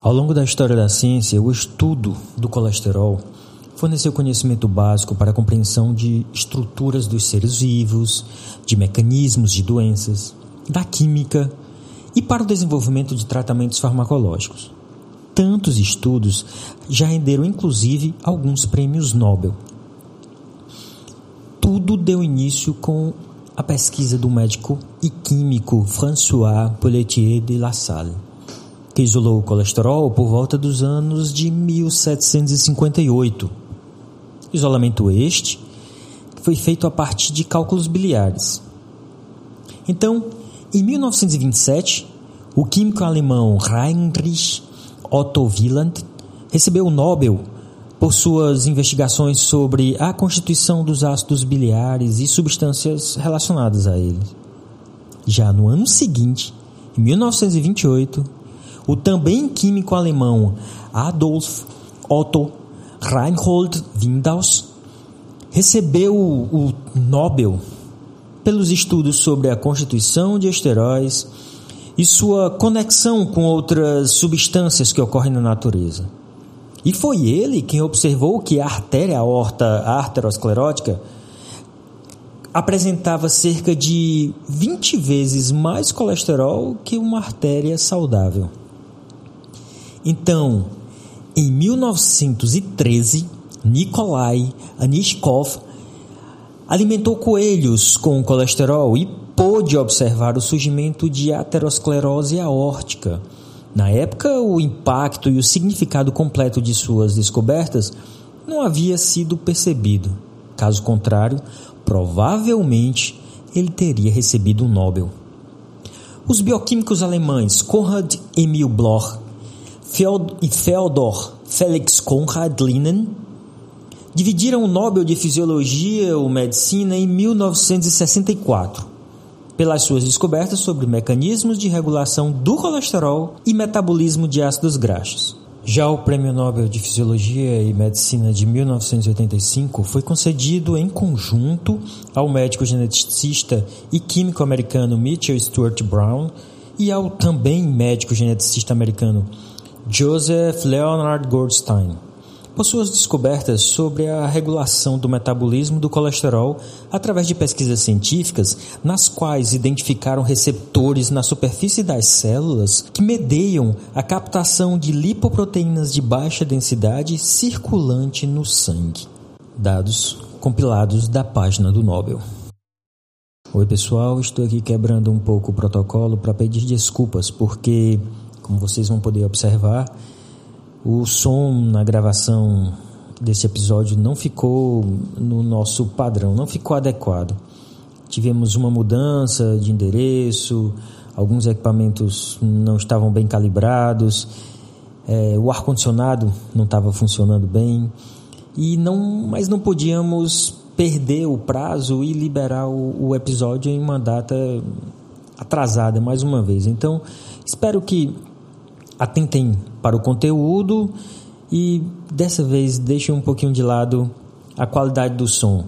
Ao longo da história da ciência, o estudo do colesterol forneceu conhecimento básico para a compreensão de estruturas dos seres vivos, de mecanismos de doenças, da química e para o desenvolvimento de tratamentos farmacológicos. Tantos estudos já renderam inclusive alguns prêmios Nobel. Tudo deu início com a pesquisa do médico e químico François Pelletier de La Salle que isolou o colesterol por volta dos anos de 1758. Isolamento este foi feito a partir de cálculos biliares. Então, em 1927, o químico alemão Heinrich Otto Wieland recebeu o Nobel por suas investigações sobre a constituição dos ácidos biliares e substâncias relacionadas a eles. Já no ano seguinte, em 1928, o também químico alemão Adolf Otto Reinhold Windaus recebeu o Nobel pelos estudos sobre a constituição de esteróis e sua conexão com outras substâncias que ocorrem na natureza. E foi ele quem observou que a artéria aorta arteriosclerótica apresentava cerca de 20 vezes mais colesterol que uma artéria saudável. Então, em 1913, Nikolai Anishkov alimentou coelhos com colesterol e pôde observar o surgimento de aterosclerose aórtica. Na época, o impacto e o significado completo de suas descobertas não havia sido percebido. Caso contrário, provavelmente ele teria recebido um Nobel. Os bioquímicos alemães Konrad Emil Bloch Feodor Felix Konrad Linen dividiram o Nobel de Fisiologia ou Medicina em 1964 pelas suas descobertas sobre mecanismos de regulação do colesterol e metabolismo de ácidos graxos. Já o Prêmio Nobel de Fisiologia e Medicina de 1985 foi concedido em conjunto ao médico geneticista e químico americano Mitchell Stuart Brown e ao também médico geneticista americano Joseph Leonard Goldstein, por suas descobertas sobre a regulação do metabolismo do colesterol através de pesquisas científicas, nas quais identificaram receptores na superfície das células que medeiam a captação de lipoproteínas de baixa densidade circulante no sangue. Dados compilados da página do Nobel. Oi, pessoal, estou aqui quebrando um pouco o protocolo para pedir desculpas porque como vocês vão poder observar, o som na gravação desse episódio não ficou no nosso padrão, não ficou adequado. Tivemos uma mudança de endereço, alguns equipamentos não estavam bem calibrados, é, o ar condicionado não estava funcionando bem e não, mas não podíamos perder o prazo e liberar o, o episódio em uma data atrasada mais uma vez. Então espero que atentem para o conteúdo e dessa vez deixem um pouquinho de lado a qualidade do som.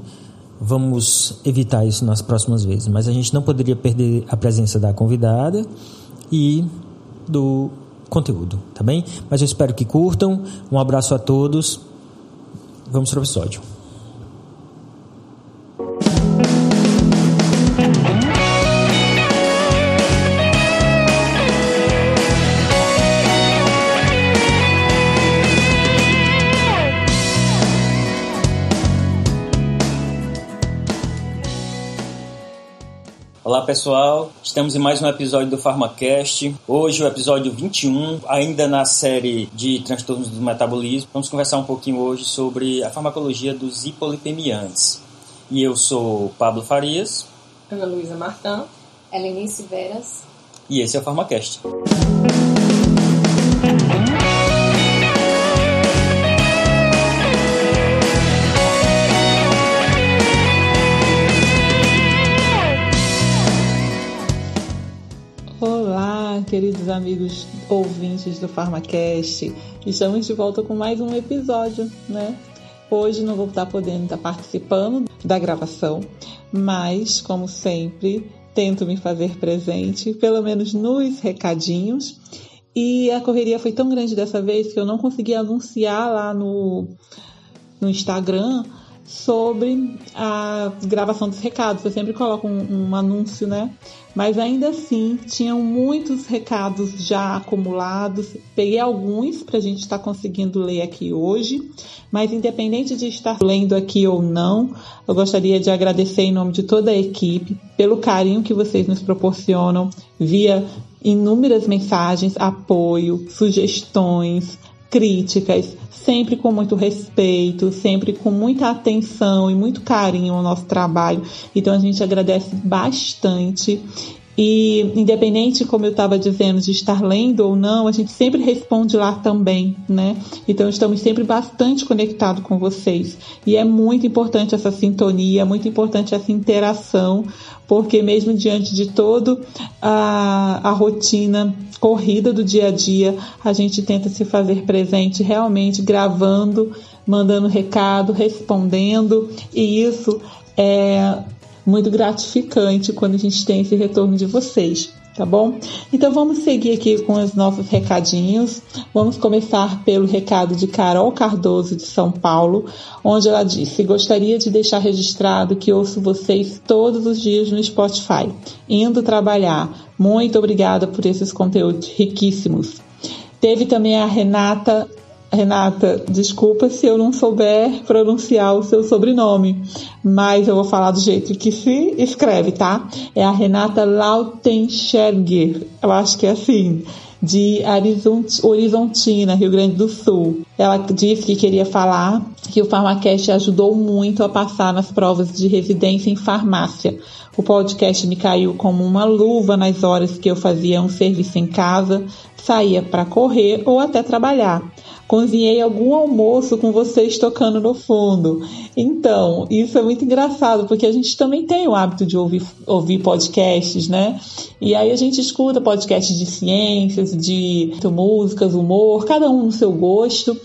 Vamos evitar isso nas próximas vezes, mas a gente não poderia perder a presença da convidada e do conteúdo, tá bem? Mas eu espero que curtam. Um abraço a todos. Vamos para o episódio. Olá pessoal, estamos em mais um episódio do PharmaCast. Hoje o episódio 21, ainda na série de transtornos do metabolismo. Vamos conversar um pouquinho hoje sobre a farmacologia dos hipolipemiantes. E eu sou Pablo Farias. Ana Luísa Martã. Helenice Veras. E esse é o PharmaCast. Queridos amigos ouvintes do PharmaCast. Estamos de volta com mais um episódio, né? Hoje não vou estar podendo estar participando da gravação, mas, como sempre, tento me fazer presente, pelo menos nos recadinhos. e a correria foi tão grande dessa vez que eu não consegui anunciar lá no, no Instagram sobre a gravação dos recados. Eu sempre coloco um, um, anúncio, né? Mas ainda assim, tinham muitos recados já acumulados. Peguei alguns para a gente estar tá conseguindo ler aqui hoje. Mas independente de estar lendo aqui ou não, eu gostaria de agradecer em nome de toda a equipe pelo carinho que vocês nos proporcionam via inúmeras mensagens, apoio, sugestões, críticas, sempre com muito respeito, sempre com muita atenção e muito carinho ao nosso trabalho. Então a gente agradece bastante. E independente, como eu estava dizendo, de estar lendo ou não, a gente sempre responde lá também, né? Então estamos sempre bastante conectados com vocês. E é muito importante essa sintonia, muito importante essa interação, porque mesmo diante de todo a, a rotina corrida do dia a dia, a gente tenta se fazer presente realmente gravando, mandando recado, respondendo, e isso é muito gratificante quando a gente tem esse retorno de vocês tá bom? Então vamos seguir aqui com os nossos recadinhos. Vamos começar pelo recado de Carol Cardoso de São Paulo, onde ela disse: "Gostaria de deixar registrado que ouço vocês todos os dias no Spotify, indo trabalhar. Muito obrigada por esses conteúdos riquíssimos." Teve também a Renata Renata, desculpa se eu não souber pronunciar o seu sobrenome, mas eu vou falar do jeito que se escreve, tá? É a Renata Lautenschläger, eu acho que é assim, de Horizontina, Rio Grande do Sul. Ela disse que queria falar que o Farmacast ajudou muito a passar nas provas de residência em farmácia. O podcast me caiu como uma luva nas horas que eu fazia um serviço em casa, saía para correr ou até trabalhar cozinhei algum almoço com vocês tocando no fundo. Então, isso é muito engraçado, porque a gente também tem o hábito de ouvir, ouvir podcasts, né? E aí a gente escuta podcasts de ciências, de músicas, humor, cada um no seu gosto.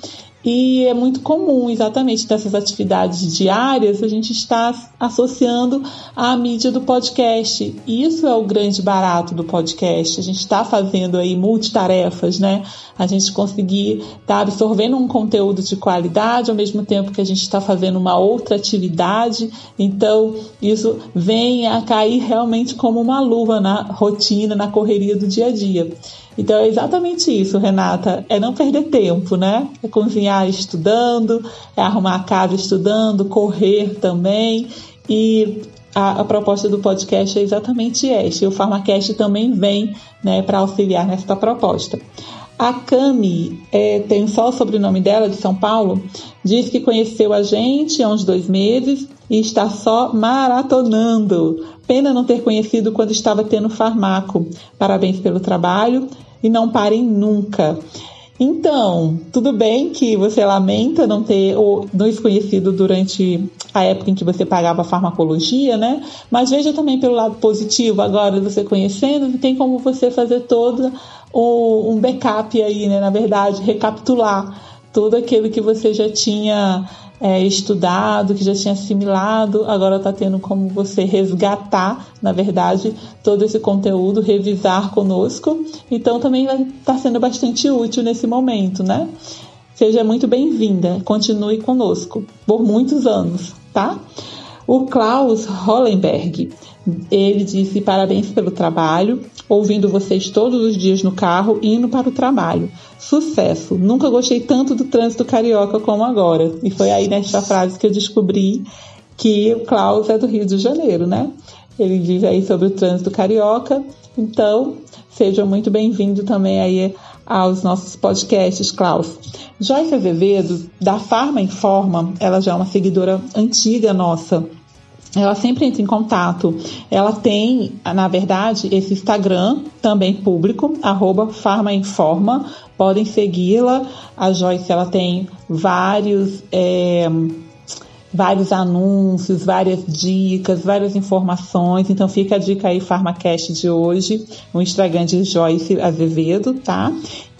E é muito comum, exatamente, nessas atividades diárias, a gente está associando a mídia do podcast. Isso é o grande barato do podcast. A gente está fazendo aí multitarefas, né? A gente conseguir estar tá absorvendo um conteúdo de qualidade ao mesmo tempo que a gente está fazendo uma outra atividade. Então, isso vem a cair realmente como uma luva na rotina, na correria do dia a dia. Então é exatamente isso, Renata. É não perder tempo, né? É cozinhar estudando, é arrumar a casa estudando, correr também. E a, a, proposta do podcast é exatamente esta. E o Farmacast também vem né, para auxiliar nessa proposta. A Cami, é, tem só o sobrenome dela, de São Paulo, diz que conheceu a gente há uns dois meses e está só maratonando. Pena não ter conhecido quando estava tendo farmaco. Parabéns pelo trabalho e não parem nunca. Então, tudo bem que você lamenta não ter nos conhecido durante a época em que você pagava farmacologia, né? Mas veja também pelo lado positivo, agora você conhecendo, tem como você fazer um backup aí, né? Na verdade, recapitular tudo aquilo que você já tinha é, estudado, que já tinha assimilado, agora está tendo como você resgatar, na verdade, todo esse conteúdo, revisar conosco. Então também vai estar tá sendo bastante útil nesse momento, né? Seja muito bem-vinda, continue conosco por muitos anos, tá? O Klaus Hollenberg, ele disse parabéns pelo trabalho, ouvindo vocês todos os dias no carro, indo para o trabalho. Sucesso! Nunca gostei tanto do trânsito carioca como agora. E foi aí nesta frase que eu descobri que o Klaus é do Rio de Janeiro, né? Ele diz aí sobre o trânsito carioca. Então, seja muito bem-vindo também aí aos nossos podcasts, Klaus. Joyce Azevedo, da Farma Informa, ela já é uma seguidora antiga nossa ela sempre entra em contato. Ela tem, na verdade, esse Instagram também público, farmainforma. Podem segui-la. A Joyce ela tem vários, é, vários anúncios, várias dicas, várias informações. Então fica a dica aí, Farmacast de hoje, o Instagram de Joyce Azevedo, tá?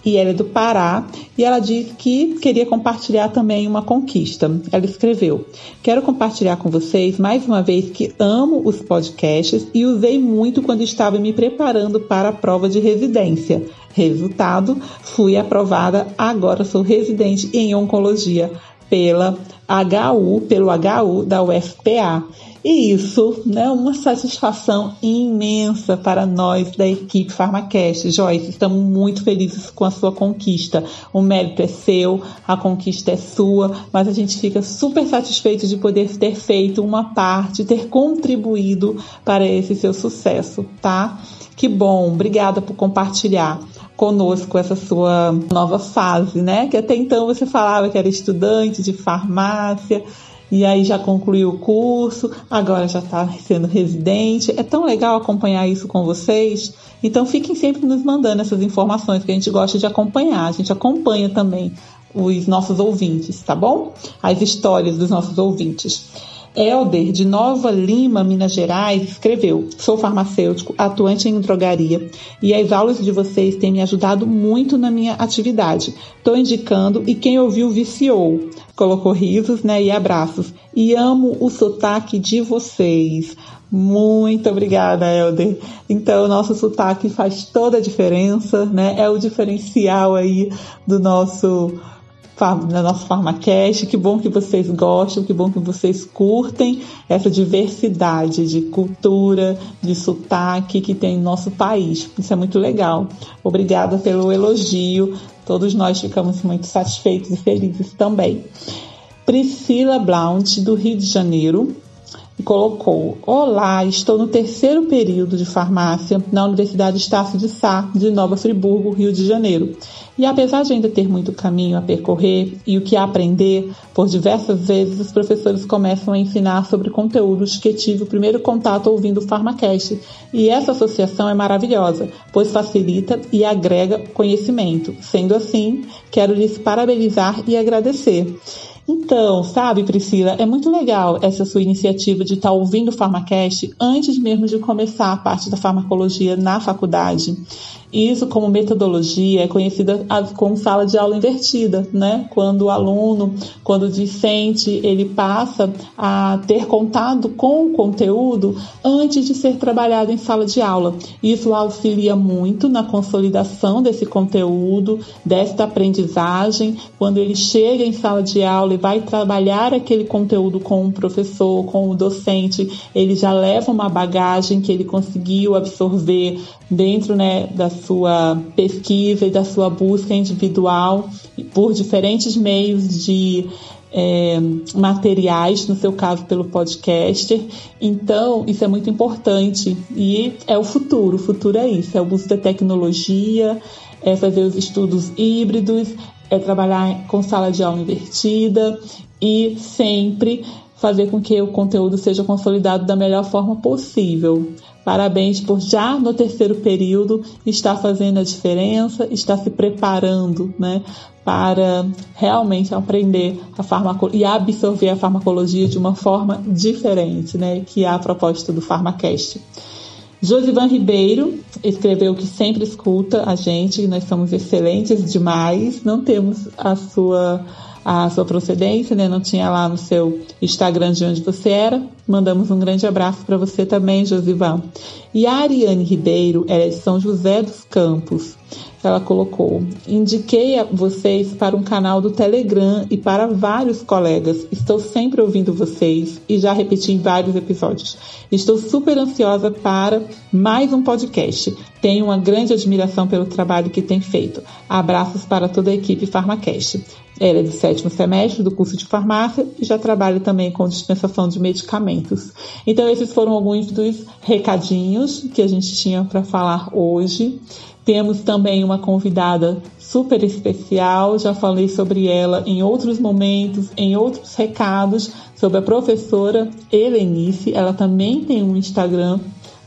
E ela é do Pará, e ela disse que queria compartilhar também uma conquista. Ela escreveu: Quero compartilhar com vocês mais uma vez que amo os podcasts e usei muito quando estava me preparando para a prova de residência. Resultado, fui aprovada, agora sou residente em oncologia pela HU, pelo HU da UFPA. E isso é né, uma satisfação imensa para nós da equipe Farmacast. Joyce, estamos muito felizes com a sua conquista. O mérito é seu, a conquista é sua, mas a gente fica super satisfeito de poder ter feito uma parte, ter contribuído para esse seu sucesso, tá? Que bom, obrigada por compartilhar conosco essa sua nova fase, né? Que até então você falava que era estudante de farmácia e aí já concluiu o curso, agora já está sendo residente. É tão legal acompanhar isso com vocês. Então fiquem sempre nos mandando essas informações que a gente gosta de acompanhar. A gente acompanha também os nossos ouvintes, tá bom? As histórias dos nossos ouvintes. Helder, de Nova Lima, Minas Gerais, escreveu: Sou farmacêutico, atuante em drogaria, e as aulas de vocês têm me ajudado muito na minha atividade. Estou indicando e quem ouviu viciou. Colocou risos né, e abraços. E amo o sotaque de vocês. Muito obrigada, Helder. Então, o nosso sotaque faz toda a diferença, né? É o diferencial aí do nosso na nossa Farmacast. Que bom que vocês gostam, que bom que vocês curtem essa diversidade de cultura, de sotaque que tem no nosso país. Isso é muito legal. Obrigada pelo elogio. Todos nós ficamos muito satisfeitos e felizes também. Priscila Blount, do Rio de Janeiro, colocou: Olá, estou no terceiro período de farmácia na Universidade Estácio de Sá, de Nova Friburgo, Rio de Janeiro. E apesar de ainda ter muito caminho a percorrer e o que aprender, por diversas vezes os professores começam a ensinar sobre conteúdos que tive o primeiro contato ouvindo o Farmacast. E essa associação é maravilhosa, pois facilita e agrega conhecimento. Sendo assim, quero lhes parabenizar e agradecer. Então, sabe, Priscila, é muito legal essa sua iniciativa de estar tá ouvindo o Farmacast antes mesmo de começar a parte da farmacologia na faculdade. Isso, como metodologia, é conhecida como sala de aula invertida, né? Quando o aluno, quando o discente, ele passa a ter contato com o conteúdo antes de ser trabalhado em sala de aula. Isso auxilia muito na consolidação desse conteúdo, desta aprendizagem. Quando ele chega em sala de aula e vai trabalhar aquele conteúdo com o professor, com o docente, ele já leva uma bagagem que ele conseguiu absorver dentro né, da sua pesquisa e da sua busca individual por diferentes meios de é, materiais, no seu caso pelo podcaster. Então, isso é muito importante e é o futuro. O futuro é isso: é o uso da tecnologia, é fazer os estudos híbridos, é trabalhar com sala de aula invertida e sempre fazer com que o conteúdo seja consolidado da melhor forma possível. Parabéns por já no terceiro período estar fazendo a diferença, estar se preparando, né, para realmente aprender a farmacologia e absorver a farmacologia de uma forma diferente, né, que é a proposta do Farmacast. Josivan Ribeiro escreveu que sempre escuta a gente, nós somos excelentes demais, não temos a sua a sua procedência, né? Não tinha lá no seu Instagram de onde você era. Mandamos um grande abraço para você também, Josivan. E a Ariane Ribeiro, ela é de São José dos Campos. Ela colocou: Indiquei vocês para um canal do Telegram e para vários colegas. Estou sempre ouvindo vocês e já repeti em vários episódios. Estou super ansiosa para mais um podcast. Tenho uma grande admiração pelo trabalho que tem feito. Abraços para toda a equipe Farmacast. Ela é do sétimo semestre do curso de farmácia e já trabalha também com dispensação de medicamentos. Então, esses foram alguns dos recadinhos que a gente tinha para falar hoje. Temos também uma convidada super especial, já falei sobre ela em outros momentos, em outros recados, sobre a professora Helenice. Ela também tem um Instagram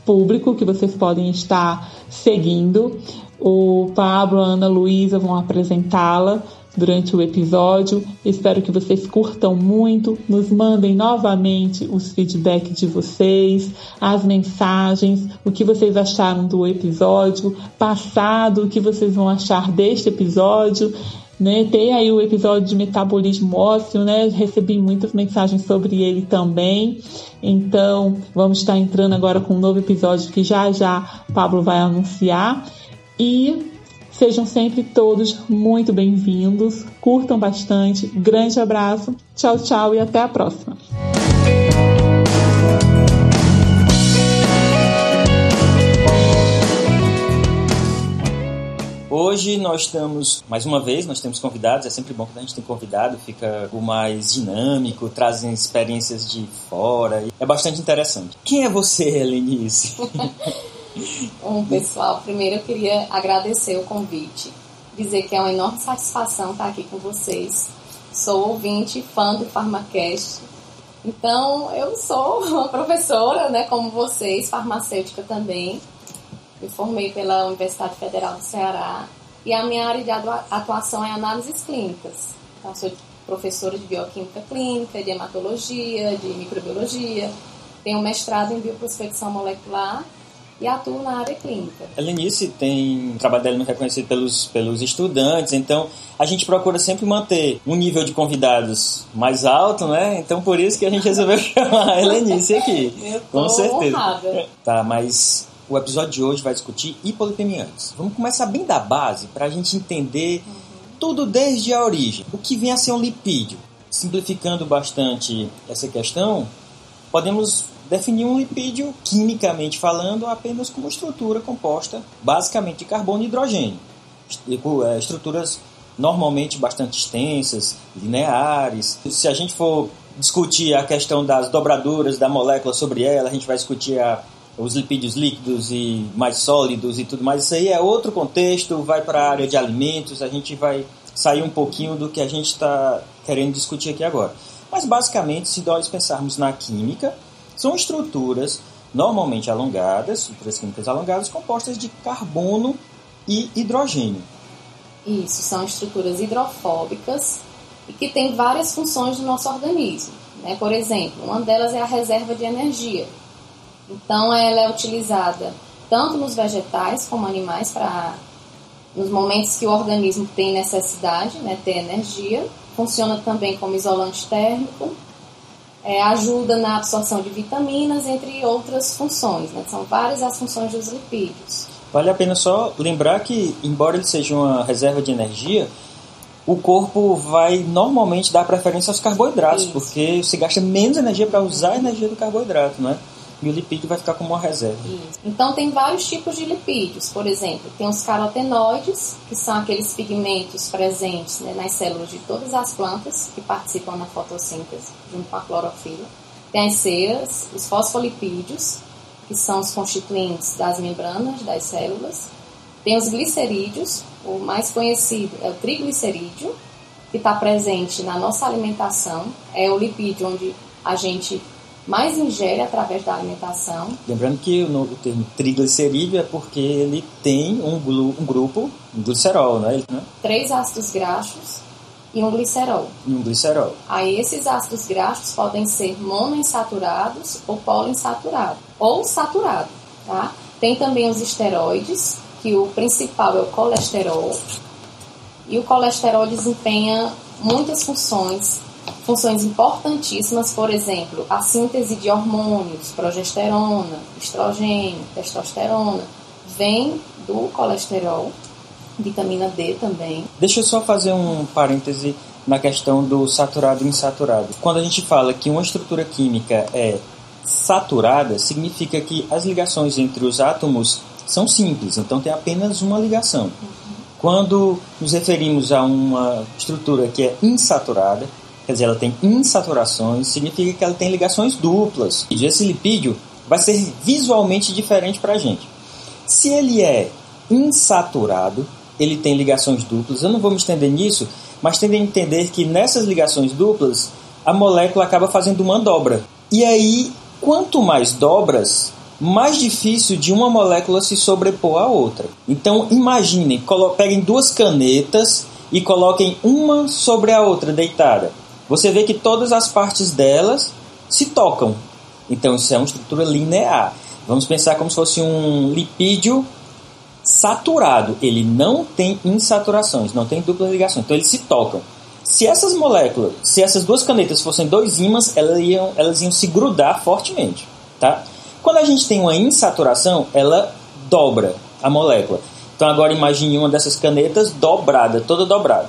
público que vocês podem estar seguindo. O Pablo, a Ana Luísa vão apresentá-la durante o episódio. Espero que vocês curtam muito, nos mandem novamente os feedbacks de vocês, as mensagens, o que vocês acharam do episódio passado, o que vocês vão achar deste episódio. Né? Tem aí o episódio de metabolismo ósseo, né? Recebi muitas mensagens sobre ele também. Então, vamos estar entrando agora com um novo episódio que já já Pablo vai anunciar. E Sejam sempre todos muito bem-vindos, curtam bastante, grande abraço, tchau, tchau e até a próxima. Hoje nós estamos, mais uma vez, nós temos convidados, é sempre bom quando a gente tem convidado, fica o mais dinâmico, trazem experiências de fora, é bastante interessante. Quem é você, Helenice? Bom, pessoal, primeiro eu queria agradecer o convite, dizer que é uma enorme satisfação estar aqui com vocês. Sou ouvinte, fã do Farmacast. Então, eu sou uma professora, né, como vocês, farmacêutica também. Me formei pela Universidade Federal do Ceará e a minha área de atuação é análises clínicas. Então, sou professora de bioquímica clínica, de hematologia, de microbiologia. Tenho mestrado em bioprospecção molecular e atuo na área clínica. A Lenice tem o trabalho dela muito reconhecido pelos, pelos estudantes, então a gente procura sempre manter um nível de convidados mais alto, né? Então por isso que a gente resolveu chamar a Lenice aqui. Eu tô com certeza. Honrada. Tá, mas o episódio de hoje vai discutir hipolipemia antes. Vamos começar bem da base para a gente entender uhum. tudo desde a origem. O que vem a ser um lipídio? Simplificando bastante essa questão, podemos definir um lipídio, quimicamente falando, apenas como estrutura composta basicamente de carbono e hidrogênio. É, estruturas normalmente bastante extensas, lineares. Se a gente for discutir a questão das dobraduras da molécula sobre ela, a gente vai discutir a, os lipídios líquidos e mais sólidos e tudo mais. Isso aí é outro contexto, vai para a área de alimentos, a gente vai sair um pouquinho do que a gente está querendo discutir aqui agora. Mas basicamente, se nós pensarmos na química, são estruturas normalmente alongadas, estruturas químicas alongadas, compostas de carbono e hidrogênio. Isso, são estruturas hidrofóbicas e que têm várias funções no nosso organismo. Né? Por exemplo, uma delas é a reserva de energia. Então, ela é utilizada tanto nos vegetais como animais para nos momentos que o organismo tem necessidade, né, ter energia. Funciona também como isolante térmico é, ajuda na absorção de vitaminas, entre outras funções. Né? São várias as funções dos lipídios. Vale a pena só lembrar que, embora ele seja uma reserva de energia, o corpo vai normalmente dar preferência aos carboidratos, Isso. porque você gasta menos energia para usar a energia do carboidrato, né? E o lipídio vai ficar como uma reserva. Isso. Então tem vários tipos de lipídios. Por exemplo, tem os carotenoides, que são aqueles pigmentos presentes né, nas células de todas as plantas que participam na fotossíntese, junto com a clorofila. Tem as ceras, os fosfolipídios, que são os constituintes das membranas das células. Tem os glicerídeos, o mais conhecido é o triglicerídeo, que está presente na nossa alimentação. É o lipídio onde a gente mais ingere através da alimentação. Lembrando que o, termo triglicerídeo é porque ele tem um, glu, um grupo, um glicerol, né? né? Três ácidos graxos e um glicerol. E um glicerol. Aí esses ácidos graxos podem ser monoinsaturados ou poliinsaturados, ou saturado, tá? Tem também os esteroides, que o principal é o colesterol. E o colesterol desempenha muitas funções funções importantíssimas, por exemplo, a síntese de hormônios, progesterona, estrogênio, testosterona, vem do colesterol, vitamina D também. Deixa eu só fazer um parêntese na questão do saturado e insaturado. Quando a gente fala que uma estrutura química é saturada, significa que as ligações entre os átomos são simples, então tem apenas uma ligação. Uhum. Quando nos referimos a uma estrutura que é insaturada, quer dizer, ela tem insaturações, significa que ela tem ligações duplas. E esse lipídio vai ser visualmente diferente para a gente. Se ele é insaturado, ele tem ligações duplas. Eu não vou me estender nisso, mas tende a entender que nessas ligações duplas, a molécula acaba fazendo uma dobra. E aí, quanto mais dobras, mais difícil de uma molécula se sobrepor à outra. Então imaginem, peguem duas canetas e coloquem uma sobre a outra deitada. Você vê que todas as partes delas se tocam. Então isso é uma estrutura linear. Vamos pensar como se fosse um lipídio saturado. Ele não tem insaturações, não tem dupla ligação. Então eles se tocam. Se essas moléculas, se essas duas canetas fossem dois ímãs, elas iam, elas iam se grudar fortemente, tá? Quando a gente tem uma insaturação, ela dobra a molécula. Então agora imagine uma dessas canetas dobrada, toda dobrada.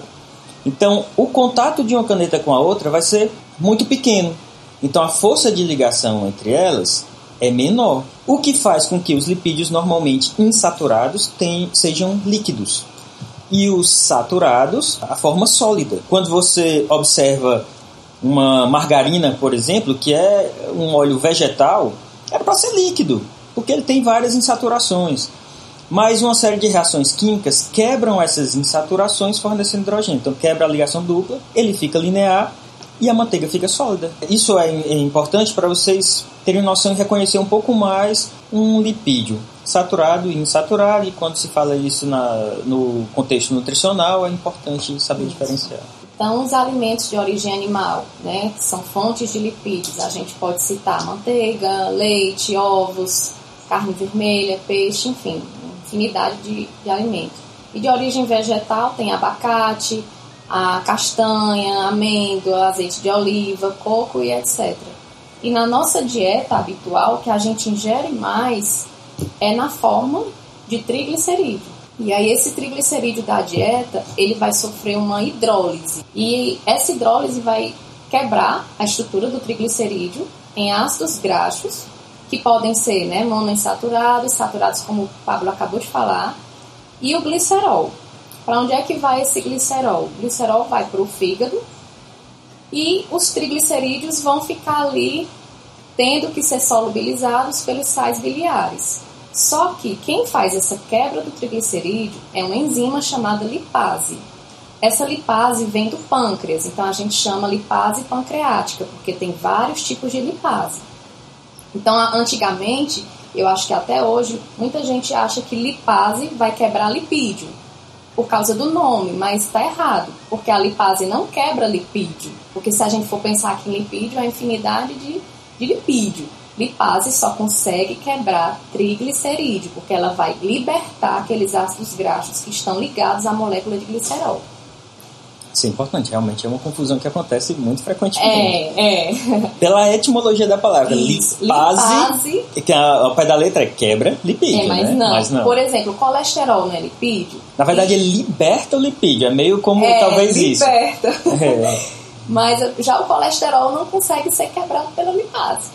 Então o contato de uma caneta com a outra vai ser muito pequeno. Então a força de ligação entre elas é menor, o que faz com que os lipídios normalmente insaturados tenham, sejam líquidos e os saturados a forma sólida. Quando você observa uma margarina, por exemplo, que é um óleo vegetal, é para ser líquido, porque ele tem várias insaturações. Mas uma série de reações químicas quebram essas insaturações fornecendo hidrogênio. Então quebra a ligação dupla, ele fica linear e a manteiga fica sólida. Isso é, é importante para vocês terem noção e reconhecer um pouco mais um lipídio saturado e insaturado, e quando se fala isso na, no contexto nutricional, é importante saber isso. diferenciar. Então, os alimentos de origem animal, né, que são fontes de lipídios, a gente pode citar manteiga, leite, ovos, carne vermelha, peixe, enfim, infinidade de, de alimentos. E de origem vegetal tem abacate, a castanha, amêndoa, azeite de oliva, coco e etc. E na nossa dieta habitual, que a gente ingere mais é na forma de triglicerídeo. E aí esse triglicerídeo da dieta, ele vai sofrer uma hidrólise. E essa hidrólise vai quebrar a estrutura do triglicerídeo em ácidos graxos, que podem ser né, monoinsaturados, saturados como o Pablo acabou de falar, e o glicerol. Para onde é que vai esse glicerol? O glicerol vai para o fígado e os triglicerídeos vão ficar ali tendo que ser solubilizados pelos sais biliares. Só que quem faz essa quebra do triglicerídeo é uma enzima chamada lipase. Essa lipase vem do pâncreas, então a gente chama lipase pancreática, porque tem vários tipos de lipase. Então, antigamente, eu acho que até hoje, muita gente acha que lipase vai quebrar lipídio, por causa do nome, mas está errado, porque a lipase não quebra lipídio, porque se a gente for pensar aqui em lipídio, é a infinidade de, de lipídio lipase só consegue quebrar triglicerídeo, porque ela vai libertar aqueles ácidos graxos que estão ligados à molécula de glicerol. Isso é importante, realmente é uma confusão que acontece muito frequentemente. É, é. Pela etimologia da palavra, Isso, lipase, lipase, que ao pé da letra é quebra lipídio, é, mas, né? não. mas não. Por exemplo, colesterol não é lipídio? Na verdade, ele liberta o lipídio, é meio como é, talvez liberta. isso. Liberta. É. Mas já o colesterol não consegue ser quebrado pela lipase.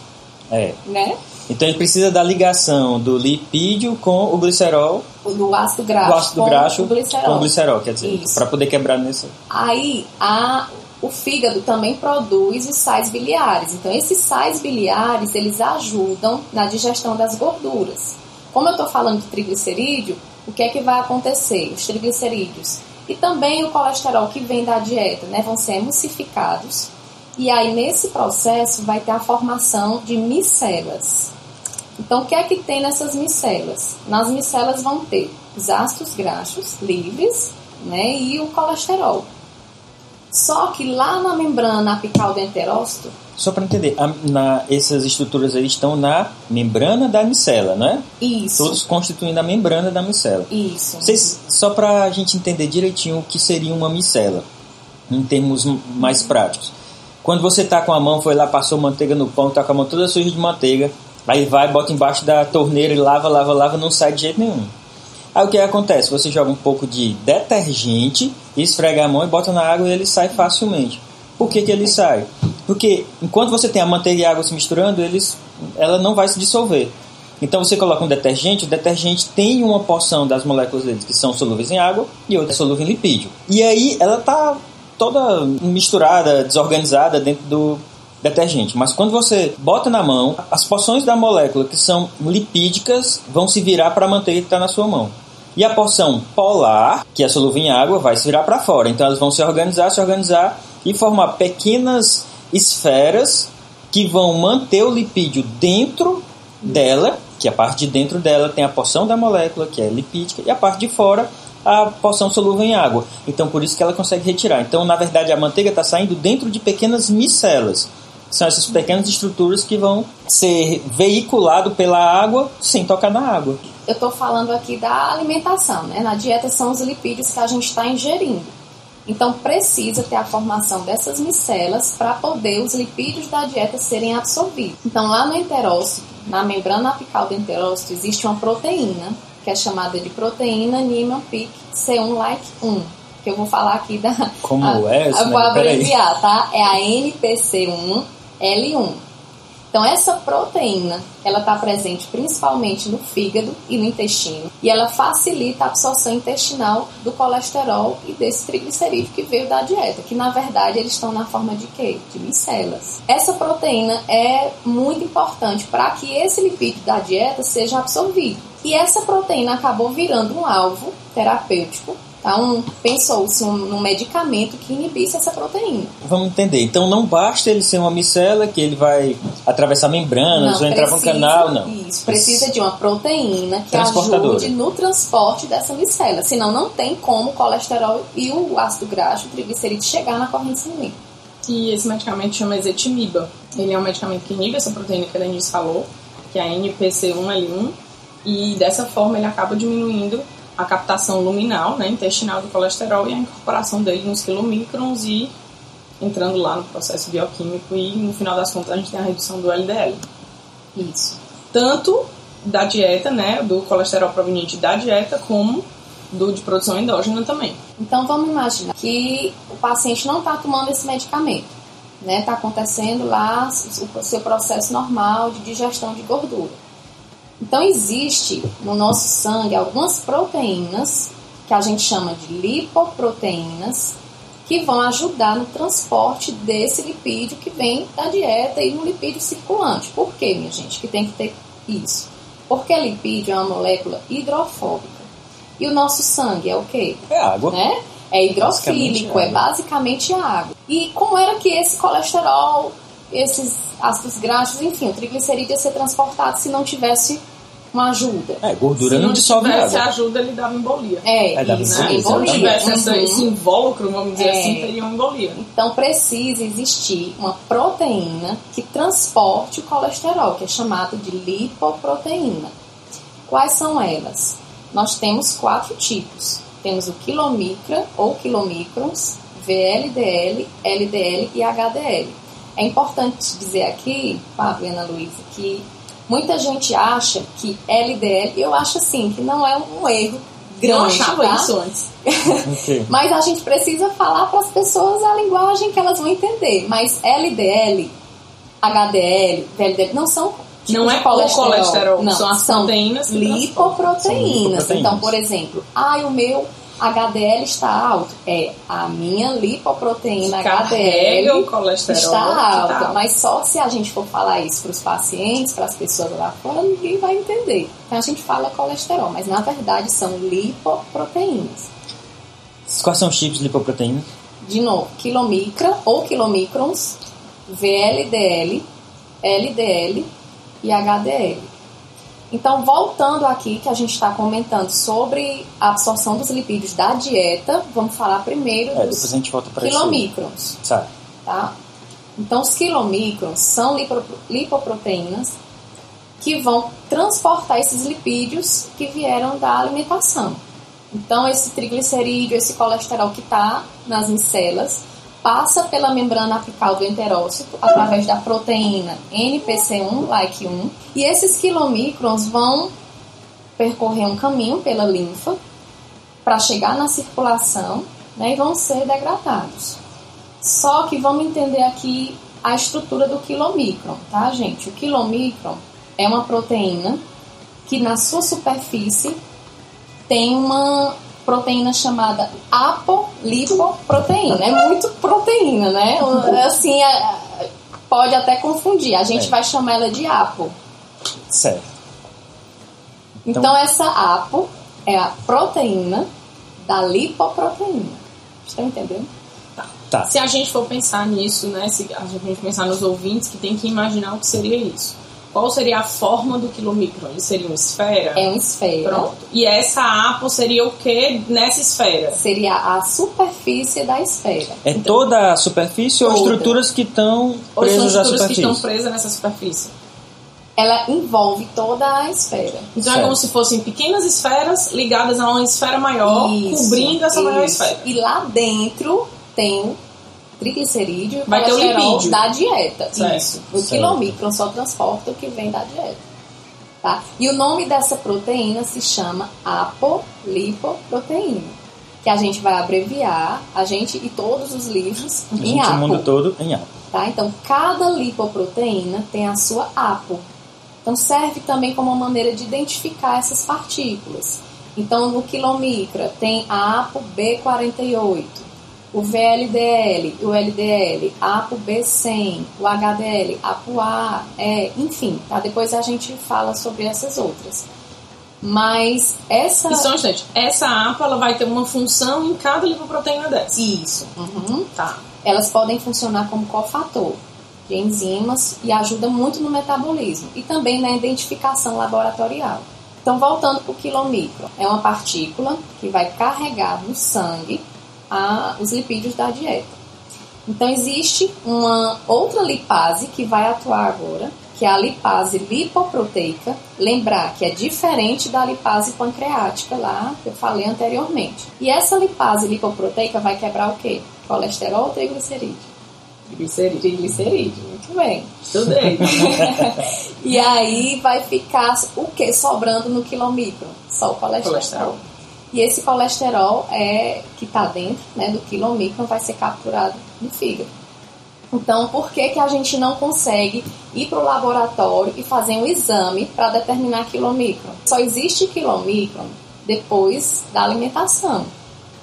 É. Né? Então ele precisa da ligação do lipídio com o glicerol. Do ácido graxo. Do ácido com graxo o glicerol. com o glicerol, quer dizer, para poder quebrar nesse. Aí a, o fígado também produz os sais biliares. Então esses sais biliares eles ajudam na digestão das gorduras. Como eu estou falando de triglicerídeo, o que é que vai acontecer? Os triglicerídeos e também o colesterol que vem da dieta, né, vão ser emulsificados e aí, nesse processo, vai ter a formação de micelas. Então, o que é que tem nessas micelas? Nas micelas vão ter os ácidos graxos livres né, e o colesterol. Só que lá na membrana apical do enterócito. Só para entender, a, na, essas estruturas aí estão na membrana da micela, né? Isso. Todos constituindo a membrana da micela. Isso. Vocês, só para a gente entender direitinho o que seria uma micela, em termos mais práticos. Quando você tá com a mão, foi lá, passou manteiga no pão, tá com a mão toda suja de manteiga, aí vai, bota embaixo da torneira e lava, lava, lava, não sai de jeito nenhum. Aí o que acontece? Você joga um pouco de detergente, esfrega a mão e bota na água e ele sai facilmente. Por que, que ele sai? Porque enquanto você tem a manteiga e a água se misturando, eles, ela não vai se dissolver. Então você coloca um detergente, o detergente tem uma porção das moléculas deles que são solúveis em água e outra é solúvel em lipídio. E aí ela tá toda misturada, desorganizada dentro do detergente. Mas quando você bota na mão, as porções da molécula que são lipídicas vão se virar para a manteiga que está na sua mão. E a porção polar, que é solúvel em água, vai se virar para fora. Então elas vão se organizar, se organizar e formar pequenas esferas que vão manter o lipídio dentro dela que a parte de dentro dela tem a porção da molécula, que é lipídica, e a parte de fora a porção solúvel em água. Então, por isso que ela consegue retirar. Então, na verdade, a manteiga está saindo dentro de pequenas micelas. São essas pequenas estruturas que vão ser veiculadas pela água sem tocar na água. Eu estou falando aqui da alimentação, né? Na dieta são os lipídios que a gente está ingerindo. Então precisa ter a formação dessas micelas para poder os lipídios da dieta serem absorvidos. Então lá no enterócito, na membrana apical do enterócito, existe uma proteína que é chamada de proteína Niemann-Pick C1-like 1, que eu vou falar aqui da Como a, é? Eu vou abreviar, tá? É a NPC1L1. Então essa proteína, ela está presente principalmente no fígado e no intestino e ela facilita a absorção intestinal do colesterol e desse triglicerídeo que veio da dieta, que na verdade eles estão na forma de quê? De micelas. Essa proteína é muito importante para que esse lipídio da dieta seja absorvido. E essa proteína acabou virando um alvo terapêutico então, pensou-se num medicamento que inibisse essa proteína. Vamos entender. Então, não basta ele ser uma micela que ele vai atravessar membranas ou entrar no canal, não. Isso, precisa de uma proteína que ajude no transporte dessa micela. Senão, não tem como o colesterol e o ácido graxo, o triglicerídeo, chegar na corrente sanguínea. E esse medicamento chama ezetimiba. Ele é um medicamento que inibe essa proteína que a Denise falou, que é a NPC1L1, e dessa forma ele acaba diminuindo a captação luminal, né, intestinal do colesterol e a incorporação dele nos quilomicrons e entrando lá no processo bioquímico e no final das contas a gente tem a redução do LDL. Isso. Tanto da dieta, né, do colesterol proveniente da dieta, como do de produção endógena também. Então vamos imaginar que o paciente não está tomando esse medicamento, né? Está acontecendo lá o seu processo normal de digestão de gordura. Então, existe no nosso sangue algumas proteínas, que a gente chama de lipoproteínas, que vão ajudar no transporte desse lipídio que vem da dieta e no lipídio circulante. Por quê, minha gente, que tem que ter isso? Porque lipídio é uma molécula hidrofóbica. E o nosso sangue é o quê? É água. Né? É hidrofílico, é basicamente água. E como era que esse colesterol esses ácidos graxos, enfim, o triglicerídeo ia ser transportado se não tivesse uma ajuda. É, gordura se não, dissolve nada. Se ajuda, ele dava embolia. É, é dava isso, embolia. embolia. Se não tivesse essa, uhum. esse invólucro, vamos dizer é. assim, teria uma embolia. Então precisa existir uma proteína que transporte o colesterol, que é chamado de lipoproteína. Quais são elas? Nós temos quatro tipos. Temos o quilomicra ou quilomicrons, VLDL, LDL e HDL. É importante dizer aqui, Fábio e Ana Luísa, que muita gente acha que LDL, eu acho assim, que não é um erro grande, eu tá? isso antes. okay. Mas a gente precisa falar para as pessoas a linguagem que elas vão entender. Mas LDL, HDL, VLDL não são não é colesterol, colesterol não, são as proteínas lipoproteínas. Então, por exemplo, ai, o meu HDL está alto. É, a minha lipoproteína HDL está alta. Tá mas só se a gente for falar isso para os pacientes, para as pessoas lá fora, ninguém vai entender. Então a gente fala colesterol, mas na verdade são lipoproteínas. Quais são os tipos de lipoproteína? De novo, quilomicra ou quilomicrons, VLDL, LDL e HDL. Então, voltando aqui, que a gente está comentando sobre a absorção dos lipídios da dieta, vamos falar primeiro é, dos quilomicrons. Certo. Tá? Então, os quilomicrons são lipoproteínas que vão transportar esses lipídios que vieram da alimentação. Então, esse triglicerídeo, esse colesterol que está nas micelas, passa pela membrana apical do enterócito através da proteína NPC1, like 1, e esses quilomicrons vão percorrer um caminho pela linfa para chegar na circulação né, e vão ser degradados. Só que vamos entender aqui a estrutura do quilomicron, tá, gente? O quilomicron é uma proteína que na sua superfície tem uma proteína chamada apolipoproteína. É muito proteína, né? Assim, é, pode até confundir. A gente é. vai chamar ela de apo. Certo. Então, então essa apo é a proteína da lipoproteína. Estão entendendo? Tá. tá. Se a gente for pensar nisso, né? Se a gente pensar nos ouvintes, que tem que imaginar o que seria isso. Qual seria a forma do quilomicron? Ele seria uma esfera? É uma esfera. Pronto. E essa APO seria o que nessa esfera? Seria a superfície da esfera. É toda a superfície ou Toda. estruturas que estão Ou são presas à estruturas que estão presas nessa superfície? Ela envolve toda a esfera. Então é Certo. como se fossem pequenas esferas ligadas a uma esfera maior, Isso, cobrindo essa maior isso. esfera. E lá dentro tem triglicerídeo e o Vai ter o colesterol da dieta. Certo. Isso. O Certo. quilomicron só transporta o que vem da dieta. Tá? E o nome dessa proteína se chama apolipoproteína. Que a gente vai abreviar, a gente e todos os livros, A em gente, o APO. mundo todo em APO. Tá? Então, cada lipoproteína tem a sua APO. Então, serve também como uma maneira de identificar essas partículas. Então, no quilomicra tem a APO B48, o VLDL, o LDL, a APO B100, o HDL, APO A, é, enfim, tá? Depois a gente fala sobre essas outras. Mas essa... E só um instante, essa APO ela vai ter uma função em cada lipoproteína dessa. Isso. uhum. Tá. elas podem funcionar como cofator de enzimas e ajuda muito no metabolismo e também na identificação laboratorial. Então, voltando para o quilomicro, é uma partícula que vai carregar no sangue a- os lipídios da dieta. Então, existe uma outra lipase que vai atuar agora, que é a lipase lipoproteica. Lembrar que é diferente da lipase pancreática lá que eu falei anteriormente. E essa lipase lipoproteica vai quebrar o quê? Colesterol ou triglicerídeo? Triglicerídeo. Triglicerídeo, muito bem. Estudei. E aí vai ficar o que sobrando no quilomicro? Só o colesterol. Colesterol. E esse colesterol é que está dentro né, do quilomicro vai ser capturado no fígado. Então, por que, que a gente não consegue ir para o laboratório e fazer um exame para determinar quilomicron? Só existe quilomicron depois da alimentação,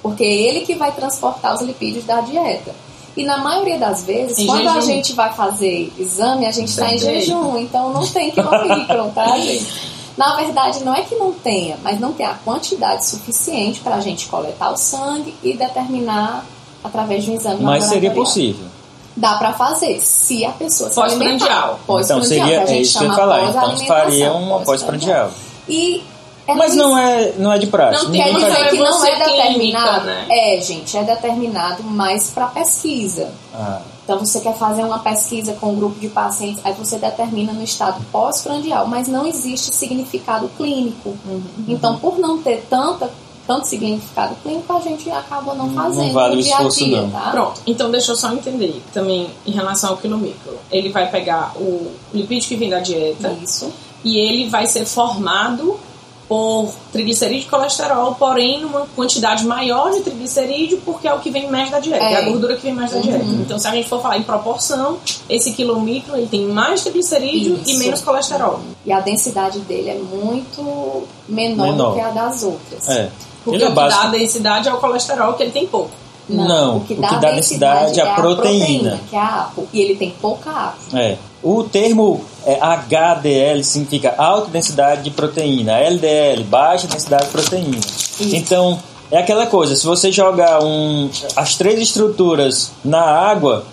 porque é ele que vai transportar os lipídios da dieta. E na maioria das vezes, Em quando a jejum. gente vai fazer exame, a gente está em jejum, então não tem quilomicron, tá, gente? Na verdade, não é que não tenha, mas não tem a quantidade suficiente para a gente coletar o sangue e determinar através de um exame Mas seria possível. Dá para fazer, se a pessoa se alimentar. Pós-prandial. Então seria é isso que eu ia falar. Então faria uma pós-prandial. E ela Mas não é, não é de prática. Não Quer dizer que não é clínica, determinado? né? É, gente, é determinado mais para pesquisa. Ah, Então você quer fazer uma pesquisa com um grupo de pacientes, aí você determina no estado pós-prandial, mas não existe significado clínico. Então, por não ter tanta, tanto significado clínico, a gente acaba não fazendo vale no o esforço, dia, não. tá? Pronto, então deixa eu só entender também em relação ao quilomicro. Ele vai pegar o lipídio que vem da dieta Isso. e ele vai ser formado por triglicerídeo e colesterol, porém numa quantidade maior de triglicerídeo, porque é o que vem mais da dieta, é, É. a gordura que vem mais da dieta. Então, se a gente for falar em proporção, esse quilomicro ele tem mais triglicerídeo e Isso. menos colesterol. E a densidade dele é muito menor, Menor. do que a das outras. é. Porque Ele é o que dá básico. densidade é o colesterol, que ele tem pouco. Não, o que dá, densidade é a proteína. que é a APO. E ele tem pouca APO. É. O termo é, HDL significa alta densidade de proteína, LDL, baixa densidade de proteína. Então, é aquela coisa, se você jogar um, as três estruturas na água,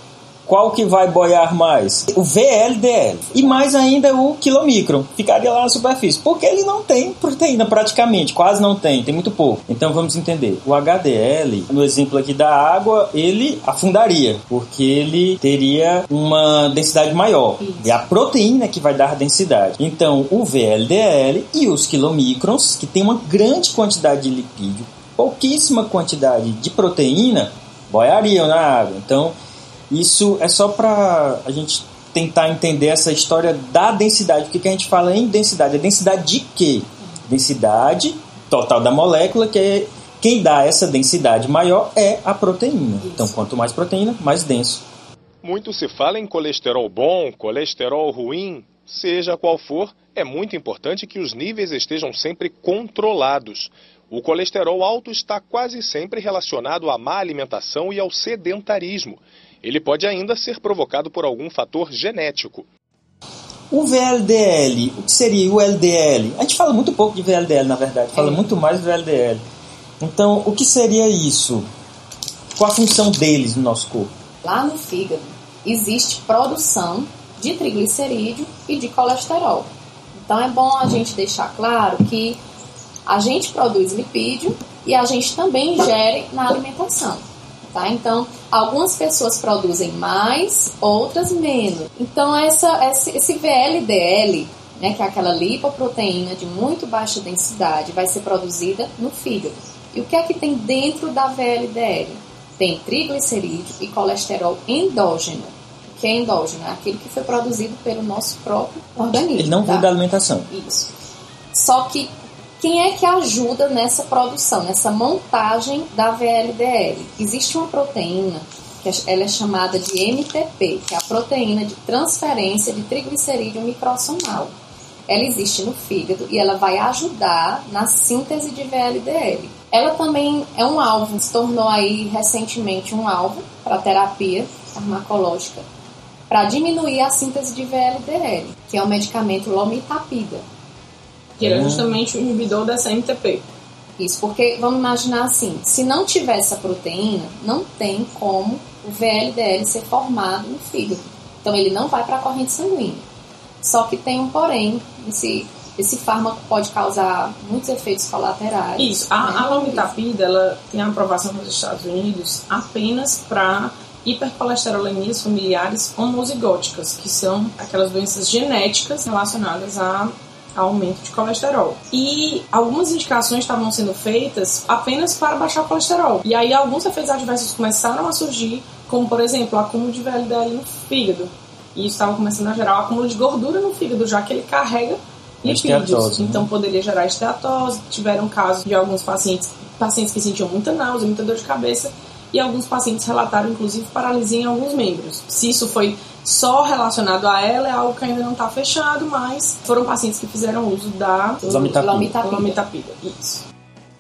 qual que vai boiar mais? O VLDL. E mais ainda o quilomicron, ficaria lá na superfície. Porque ele não tem proteína praticamente, quase não tem, tem muito pouco. Então vamos entender. O HDL, no exemplo aqui da água, ele afundaria, porque ele teria uma densidade maior. É a proteína que vai dar densidade. Então o VLDL e os quilomicrons, que tem uma grande quantidade de lipídio, pouquíssima quantidade de proteína, boiariam na água. Então isso é só para a gente tentar entender essa história da densidade. O que, que a gente fala em densidade? É densidade de quê? Densidade total da molécula, que é quem dá essa densidade maior é a proteína. Então, quanto mais proteína, mais denso. Muito se fala em colesterol bom, colesterol ruim, seja qual for, é muito importante que os níveis estejam sempre controlados. O colesterol alto está quase sempre relacionado à má alimentação e ao sedentarismo. Ele pode ainda ser provocado por algum fator genético. O VLDL, o que seria o LDL? A gente fala muito pouco de VLDL, na verdade, fala muito mais do VLDL. Então, o que seria isso? Qual a função deles no nosso corpo? Lá no fígado existe produção de triglicerídeo e de colesterol. Então é bom a gente deixar claro que a gente produz lipídio e a gente também ingere na alimentação. Tá? Então, algumas pessoas produzem mais, outras menos. Então, essa, esse VLDL, né, que é aquela lipoproteína de muito baixa densidade, vai ser produzida no fígado. E o que é que tem dentro da VLDL? Tem triglicerídeo e colesterol endógeno. O que é endógeno? É aquilo que foi produzido pelo nosso próprio organismo. Ele não tá? vem da alimentação. Isso. Só que quem é que ajuda nessa produção, nessa montagem da VLDL? Existe uma proteína que é, ela é chamada de MTP, que é a proteína de transferência de triglicerídeo microsomal. Ela existe no fígado e ela vai ajudar na síntese de VLDL. Ela também é um alvo, se tornou aí recentemente um alvo para terapia farmacológica para diminuir a síntese de VLDL, que é o medicamento lomitapida. Que ele é justamente o inibidor dessa MTP. Isso, porque vamos imaginar assim, se não tiver essa proteína, não tem como o VLDL ser formado no fígado. Então ele não vai para a corrente sanguínea. Só que tem um porém, esse, esse fármaco pode causar muitos efeitos colaterais. Isso, a, né? a lomitapida, ela tem aprovação nos Estados Unidos apenas para hipercolesterolemias familiares homozigóticas, que são aquelas doenças genéticas relacionadas a aumento de colesterol. E algumas indicações estavam sendo feitas apenas para baixar o colesterol. E aí alguns efeitos adversos começaram a surgir, como por exemplo, o acúmulo de VLDL no fígado. E isso estava começando a gerar o acúmulo de gordura no fígado, já que ele carrega lipídios. Né? Então poderia gerar esteatose. Tiveram casos de alguns pacientes, pacientes que sentiam muita náusea, muita dor de cabeça. E alguns pacientes relataram, inclusive, paralisia em alguns membros. Se isso foi só relacionado a ela, é algo que ainda não está fechado, mas foram pacientes que fizeram uso da lomitapida. Isso.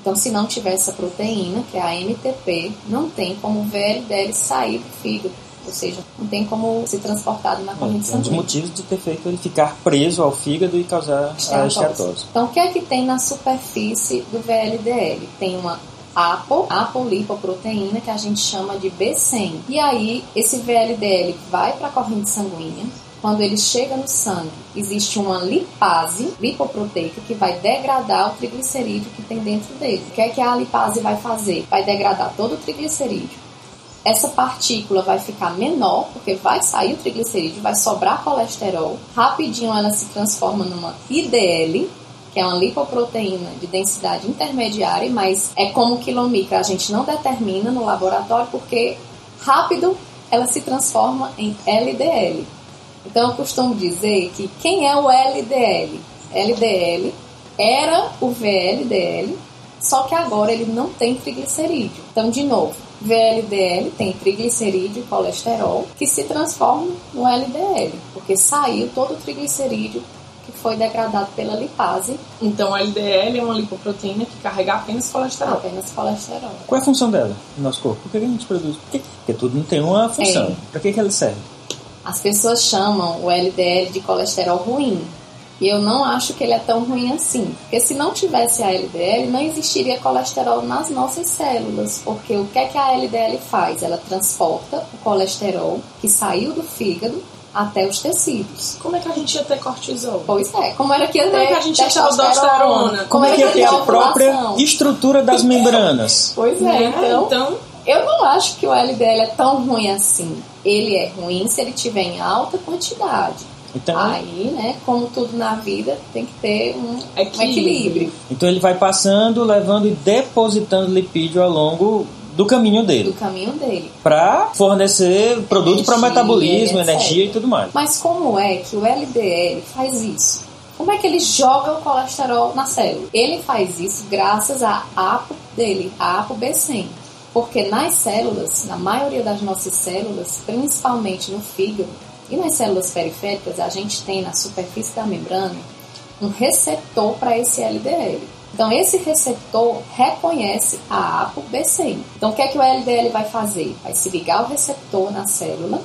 Então, se não tiver essa proteína, que é a MTP, não tem como o VLDL sair do fígado. Ou seja, não tem como ser transportado na corrente É um dos sanguínea. motivos de ter feito ele ficar preso ao fígado e causar a esteatose. Então, o que é que tem na superfície do VLDL? Tem uma apo, apolipoproteína, que a gente chama de B100. E aí, esse VLDL vai para a corrente sanguínea. Quando ele chega no sangue, existe uma lipase lipoproteica que vai degradar o triglicerídeo que tem dentro dele. O que é que a lipase vai fazer? Vai degradar todo o triglicerídeo. Essa partícula vai ficar menor, porque vai sair o triglicerídeo, vai sobrar colesterol. Rapidinho ela se transforma numa IDL, que é uma lipoproteína de densidade intermediária, mas é como quilomicra, a gente não determina no laboratório, porque rápido ela se transforma em LDL. Então eu costumo dizer que quem é o LDL? LDL era o VLDL, só que agora ele não tem triglicerídeo. Então, de novo, VLDL tem triglicerídeo e colesterol que se transformam no LDL, porque saiu todo o triglicerídeo que foi degradado pela lipase, Então, a LDL é uma lipoproteína que carrega apenas colesterol. apenas colesterol. Qual é a função dela no nosso corpo? Por que a gente produz? Porque tudo não tem uma função. É. Para que, que ela serve? As pessoas chamam o LDL de colesterol ruim. E eu não acho que ele é tão ruim assim. Porque se não tivesse a LDL, não existiria colesterol nas nossas células. Porque o que é que a LDL faz? Ela transporta o colesterol que saiu do fígado até os tecidos. Como é que a gente ia ter cortisol? Pois é, como era que ia Como é ter que a gente ia ter aldosterona? Como é que ia é a própria estrutura das membranas? Pois é, Né? então, então eu não acho que o LDL é tão ruim assim. Ele é ruim se ele tiver em alta quantidade. Então, Aí, né, como tudo na vida, tem que ter um um Equilíbrio. equilíbrio. então ele vai passando, levando e depositando lipídio ao longo do caminho do dele caminho dele. para fornecer produto para metabolismo, etc. energia e tudo mais. Mas como é que o LDL faz isso? Como é que ele joga o colesterol na célula? Ele faz isso graças à APO dele, a ApoB100. Porque nas células, na maioria das nossas células, principalmente no fígado e nas células periféricas, a gente tem na superfície da membrana um receptor para esse LDL. Então, esse receptor reconhece a ApoB100. Então, o que é que o LDL vai fazer? Vai se ligar ao receptor na célula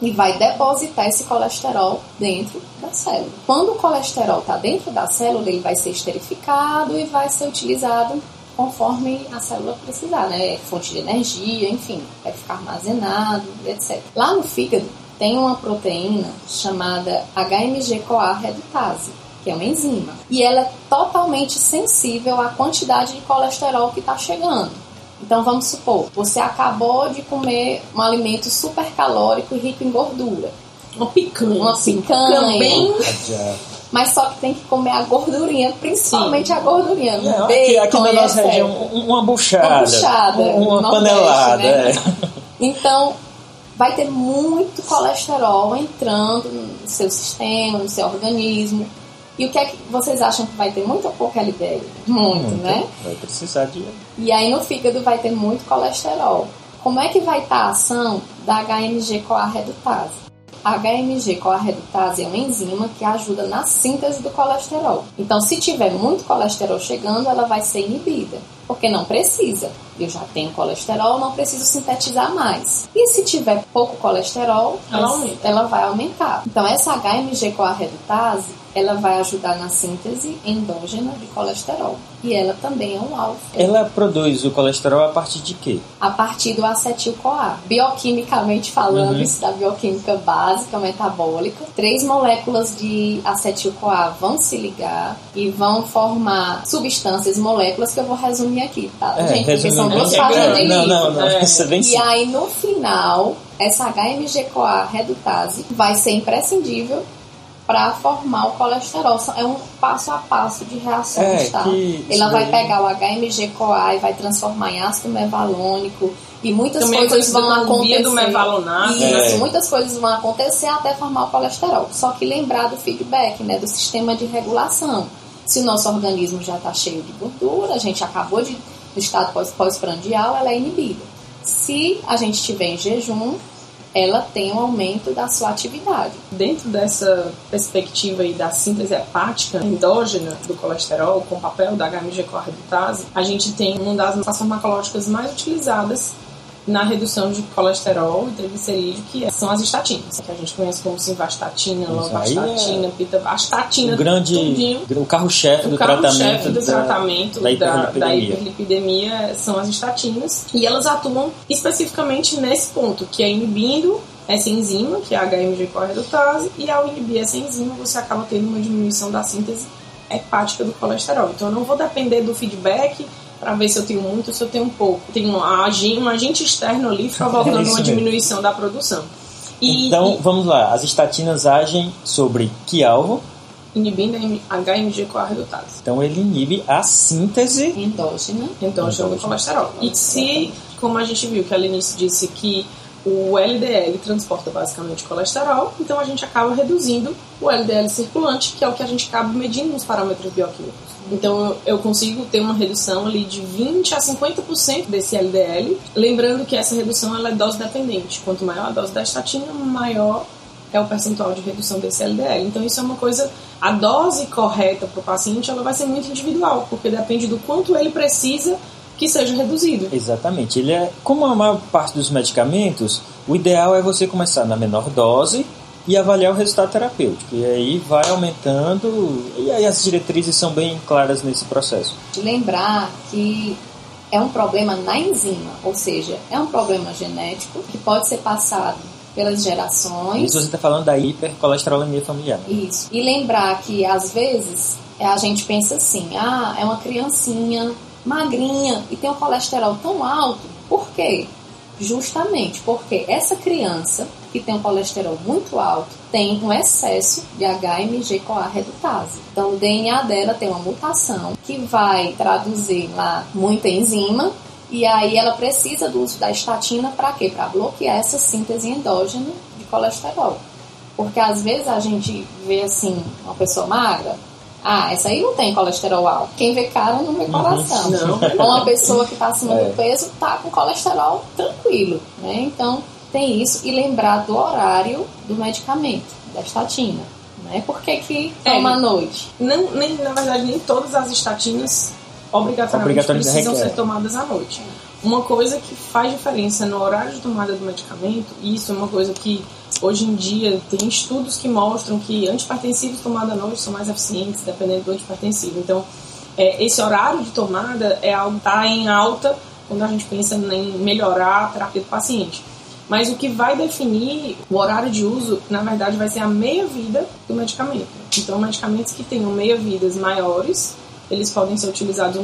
e vai depositar esse colesterol dentro da célula. Quando o colesterol está dentro da célula, ele vai ser esterificado e vai ser utilizado conforme a célula precisar, né? Fonte de energia, enfim, vai ficar armazenado, etc. Lá no fígado, tem uma proteína chamada HMG-CoA redutase, que é uma enzima. E ela é totalmente sensível à quantidade de colesterol que está chegando. Então vamos supor, você acabou de comer um alimento super calórico e rico em gordura. Uma picanha. Uma picanha. Bem... Mas só que tem que comer a gordurinha, principalmente Sim. a gordurinha. Não, aqui, aqui na nossa região, uma buchada. Uma buchada. Uma panelada. Né? É. Então, vai ter muito colesterol entrando no seu sistema, no seu organismo. E o que é que vocês acham que vai ter muito ou pouco LDL? Muito, muito né? Vai precisar de. E aí no fígado vai ter muito colesterol. Como é que vai estar a ação da HMG-CoA redutase? A HMG-CoA redutase é uma enzima que ajuda na síntese do colesterol. Então, se tiver muito colesterol chegando, ela vai ser inibida, porque não precisa eu já tenho colesterol, não preciso sintetizar mais. E se tiver pouco colesterol, ela, ela vai aumentar. Então, essa HMG-CoA redutase, ela vai ajudar na síntese endógena de colesterol. E ela também é um alfa. Ela produz o colesterol a partir de quê? A partir do acetil-CoA. Bioquimicamente falando, uhum. isso da bioquímica básica metabólica, três moléculas de acetil-CoA vão se ligar e vão formar substâncias, moléculas que eu vou resumir aqui, tá? É, Gente, duas fases de Não, não, não. É. E aí, no final, essa HMG-CoA redutase vai ser imprescindível para formar o colesterol. É um passo a passo de reação, é, tá? Ela vai pegar o HMG-CoA e vai transformar em ácido mevalônico e muitas Também coisas vão acontecer. Do mevalonato, Isso, é. muitas coisas vão acontecer até formar o colesterol. Só que lembrar do feedback, né, do sistema de regulação. Se o nosso organismo já está cheio de gordura, a gente acabou de no estado pós-prandial, ela é inibida. Se a gente estiver em jejum, ela tem um aumento da sua atividade. Dentro dessa perspectiva aí da síntese hepática endógena do colesterol, com o papel da HMG-CoA-redutase, a gente tem uma das farmacológicas mais utilizadas na redução de colesterol e triglicerídeo, que é, são as estatinas, que a gente conhece como simvastatina, lovastatina, é pitavastatina, o grande, tudinho. o carro-chefe do, carro tratamento, do tratamento da, da, da, hiperlipidemia são as estatinas, e elas atuam especificamente nesse ponto, que é inibindo essa enzima, que é a HMG-CoA-redutase, e ao inibir essa enzima, você acaba tendo uma diminuição da síntese hepática do colesterol. Então, eu não vou depender do feedback para ver se eu tenho muito ou se eu tenho pouco. Tem um agente, um agente externo ali provocando é uma diminuição da produção. E, então, e, vamos lá. As estatinas agem sobre que alvo? Inibindo a HMG com a redutase. Então, ele inibe a síntese endógena, endógena do colesterol. E se, como a gente viu que a Lenice disse que o LDL transporta basicamente colesterol, então a gente acaba reduzindo o LDL circulante, que é o que a gente acaba medindo nos parâmetros bioquímicos. Então eu consigo ter uma redução ali de 20 a 50% desse LDL, lembrando que essa redução ela é dose dependente. Quanto maior a dose da estatina, maior é o percentual de redução desse LDL. Então isso é uma coisa, a dose correta para o paciente ela vai ser muito individual, porque depende do quanto ele precisa que seja reduzido. Exatamente. Ele é, como a maior parte dos medicamentos, o ideal é você começar na menor dose e avaliar o resultado terapêutico. E aí vai aumentando, e aí as diretrizes são bem claras nesse processo. Lembrar que é um problema na enzima, ou seja, é um problema genético que pode ser passado pelas gerações. Isso você está falando da hipercolesterolemia familiar. Né? Isso. E lembrar que às vezes a gente pensa assim, ah, é uma criancinha magrinha e tem um colesterol tão alto. Por quê? Justamente porque essa criança que tem um colesterol muito alto tem um excesso de HMG-CoA redutase. Então, o DNA dela tem uma mutação que vai traduzir lá muita enzima e aí ela precisa do uso da estatina para quê? Para bloquear essa síntese endógena de colesterol. Porque às vezes a gente vê assim, uma pessoa magra, ah, essa aí não tem colesterol alto. Quem vê cara não vê coração. Não. Uma pessoa que está acima é. do peso está com colesterol tranquilo, né? Então tem isso e lembrar do horário do medicamento, da estatina. Né? Por que, que é, toma à noite? Não, nem, na verdade, nem todas as estatinas obrigatoriamente, obrigatoriamente precisam requer. ser tomadas à noite. Uma coisa que faz diferença no horário de tomada do medicamento, e isso é uma coisa que hoje em dia tem estudos que mostram que antipertensivos tomados à noite são mais eficientes, dependendo do antipertensivo. Então, é, esse horário de tomada é algo tá em alta quando a gente pensa em melhorar a terapia do paciente. Mas o que vai definir o horário de uso, na verdade, vai ser a meia-vida do medicamento. Então, medicamentos que tenham meia-vidas maiores, eles podem ser utilizados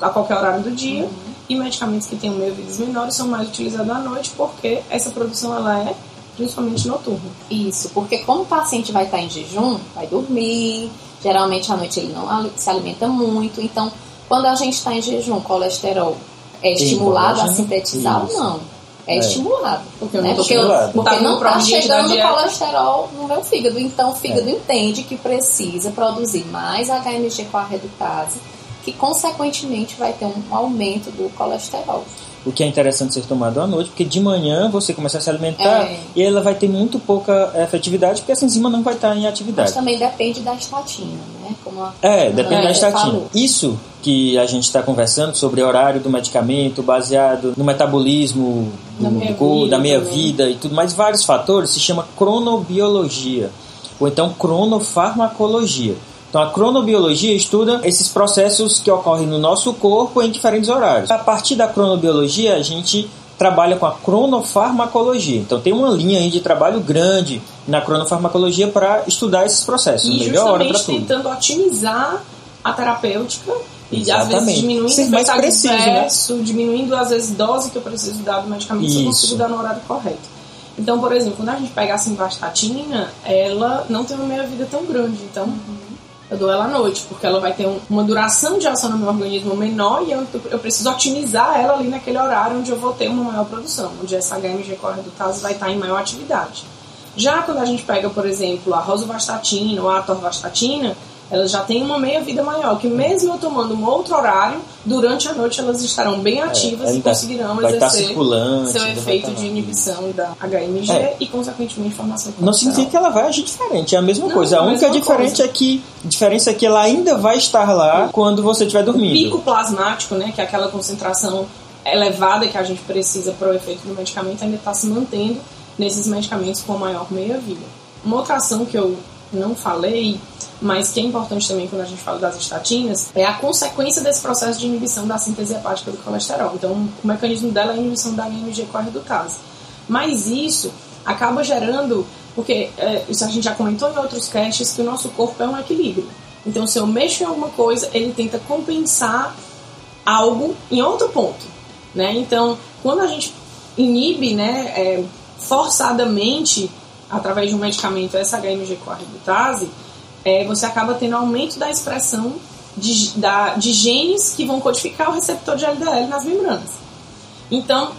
a qualquer horário do dia. Uhum. E medicamentos que tenham meia-vidas menores são mais utilizados à noite, porque essa produção ela é principalmente noturna. Isso, porque como o paciente vai estar em jejum, vai dormir, geralmente à noite ele não se alimenta muito, então quando a gente está em jejum, o colesterol é estimulado a sintetizar Isso. ou não? É, é, estimulado. Porque, né? porque, porque tá não está chegando colesterol no meu fígado. Então o fígado é. entende que precisa produzir mais HMG com a redutase, que consequentemente vai ter um aumento do colesterol o que é interessante ser tomado à noite, porque de manhã você começa a se alimentar é. e ela vai ter muito pouca efetividade, porque essa enzima não vai estar em atividade. Mas também depende da estatina, né? Como a é, depende da estatina. Falou. Isso que a gente está conversando sobre horário do medicamento baseado no metabolismo do, do, da meia-vida e tudo mais, vários fatores, se chama cronobiologia, ou então cronofarmacologia. Então a cronobiologia estuda esses processos que ocorrem no nosso corpo em diferentes horários. A partir da cronobiologia, a gente trabalha com a cronofarmacologia. Então tem uma linha aí de trabalho grande na cronofarmacologia para estudar esses processos. E Melhor hora para tudo. tentando otimizar a terapêutica e Exatamente. às vezes diminuindo Ser mais preciso, né? diminuindo às vezes dose que eu preciso dar do medicamento Isso. se eu consigo dar no horário correto. Então, por exemplo, quando a gente pega a simvastatina, ela não tem uma meia-vida tão grande. Então, uhum eu dou ela à noite, porque ela vai ter um, uma duração de ação no meu organismo menor e eu, eu, preciso otimizar ela ali naquele horário onde eu vou ter uma maior produção, onde essa HMG corredutase vai estar em maior atividade. Já quando a gente pega, por exemplo, a rosuvastatina ou a atorvastatina, elas já têm uma meia-vida maior, que mesmo eu tomando um outro horário, durante a noite elas estarão bem é, ativas é, e conseguirão vai exercer seu efeito de inibição da HMG é. e, consequentemente, formação Não significa que ela vai agir diferente, é a mesma Não, coisa. A, a única diferente coisa. é que, diferença é que ela ainda vai estar lá quando você estiver dormindo. O pico plasmático, né, que é aquela concentração elevada que a gente precisa para o efeito do medicamento, ainda está se mantendo nesses medicamentos com maior meia-vida. Uma outra ação que eu não falei mas que é importante também quando a gente fala das estatinas, é a consequência desse processo de inibição da síntese hepática do colesterol. Então, o mecanismo dela é a inibição da HMG com a redutase. Mas isso acaba gerando, porque é, isso a gente já comentou em outros caches, que o nosso corpo é um equilíbrio. Então, se eu mexo em alguma coisa, ele tenta compensar algo em outro ponto. Né? Então, quando a gente inibe né, é, forçadamente, através de um medicamento, essa HMG redutase, é, você acaba tendo aumento da expressão de, da, de genes que vão codificar o receptor de LDL nas membranas. Então,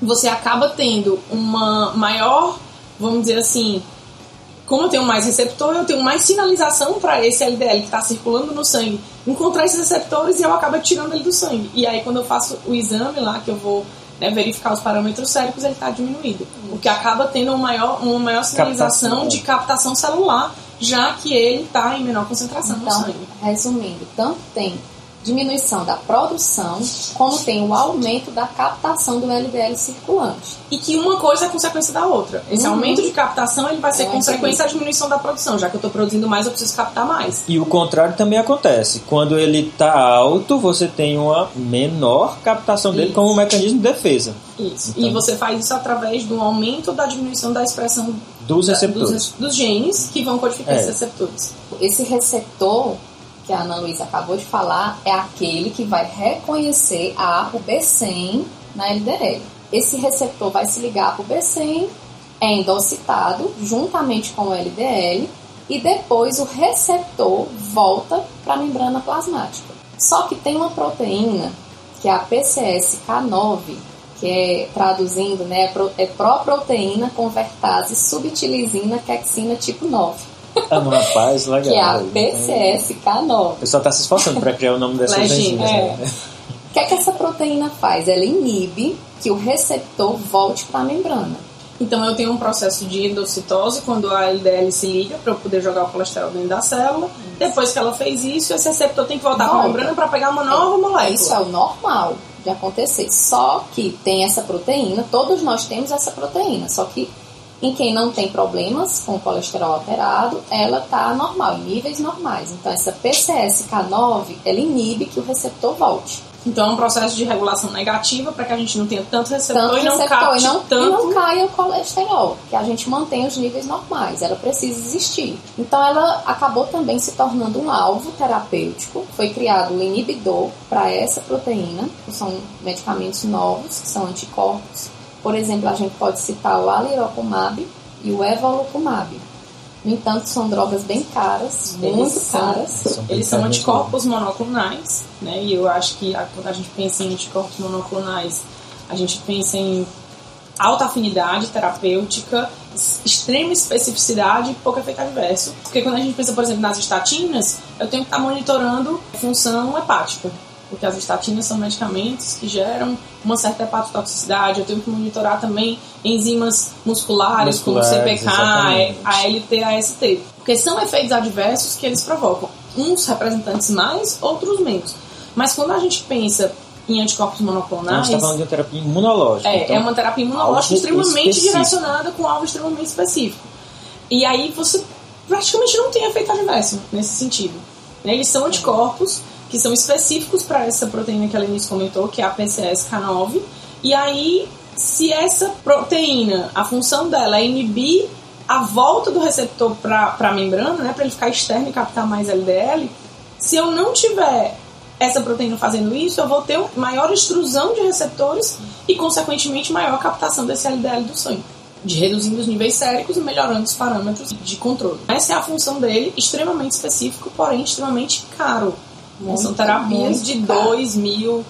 você acaba tendo uma maior, vamos dizer assim, como eu tenho mais receptor, eu tenho mais sinalização para esse LDL que está circulando no sangue encontrar esses receptores e eu acabo tirando ele do sangue. E aí, quando eu faço o exame lá, que eu vou né, verificar os parâmetros séricos, ele está diminuído. O que acaba tendo uma maior, uma maior sinalização captação. de captação celular já que ele está em menor concentração então, no sangue. Resumindo, tanto tem diminuição da produção, como tem o aumento da captação do LDL circulante. E que uma coisa é consequência da outra. Esse uhum. aumento de captação ele vai ser é consequência da diminuição da produção. Já que eu estou produzindo mais, eu preciso captar mais. E o contrário também acontece. Quando ele está alto, você tem uma menor captação dele isso. como um mecanismo de defesa. Isso. Então, e você faz isso através do aumento da diminuição da expressão dos receptores. Dos, dos genes que vão codificar é. esses receptores. Esse receptor que a Ana Luísa acabou de falar é aquele que vai reconhecer a APO B100 na LDL. Esse receptor vai se ligar para o B100, é endocitado juntamente com o LDL e depois o receptor volta para a membrana plasmática. Só que tem uma proteína que é a PCSK9 que é traduzindo, né, é proproteína convertase subtilizina quexina tipo 9. Ah, rapaz, legal. que é a PCSK9. O pessoal está se esforçando para criar o nome dessas enzimas. É. Né? O que é que essa proteína faz? Ela inibe que o receptor volte para a membrana. Então eu tenho um processo de endocitose quando a LDL se liga para eu poder jogar o colesterol dentro da célula. Isso. Depois que ela fez isso, esse receptor tem que voltar para a membrana para pegar uma nova é, molécula. Isso é o normal de acontecer. Só que tem essa proteína, todos nós temos essa proteína, só que em quem não tem problemas com colesterol alterado, ela está normal, em níveis normais. Então, essa PCSK9, ela inibe que o receptor volte. Então é um processo de regulação negativa para que a gente não tenha tanto receptor, Tanto e, não receptor capte e não, tanto... e não caia o colesterol, que a gente mantém os níveis normais, ela precisa existir. Então ela acabou também se tornando um alvo terapêutico. Foi criado um inibidor para essa proteína, que são medicamentos novos, que são anticorpos. Por exemplo, a gente pode citar o alirocumab e o evolucumab. No entanto, são drogas bem caras, Eles muito caras. São Eles são bem anticorpos monoclonais, né? E eu acho que a- quando a gente pensa em anticorpos monoclonais, a gente pensa em alta afinidade terapêutica, extrema especificidade e pouco efeito adverso. Porque quando a gente pensa, por exemplo, nas estatinas, eu tenho que estar monitorando função hepática. Porque as estatinas são medicamentos que geram uma certa hepatotoxicidade. Eu tenho que monitorar também enzimas musculares, como o Musculares, CPK, exatamente. ALT, AST. Porque são efeitos adversos que eles provocam. Uns representantes mais, outros menos. Mas quando a gente pensa em anticorpos Então, a monoclonais, gente está falando de uma terapia imunológica. é, então, é uma terapia imunológica extremamente específico. direcionada com algo extremamente específico. E aí você praticamente não tem efeito adverso nesse sentido. né? Eles são anticorpos que são específicos para essa proteína que a Lenice comentou, que é a PCSK9. E aí, se essa proteína, a função dela é inibir a volta do receptor para a membrana, né, para ele ficar externo e captar mais LDL, se eu não tiver essa proteína fazendo isso, eu vou ter maior extrusão de receptores e, consequentemente, maior captação desse LDL do sangue, de reduzindo os níveis séricos e melhorando os parâmetros de controle. Essa é a função dele, extremamente específico, porém extremamente caro. Muito, São terapias de caro. 2 mil,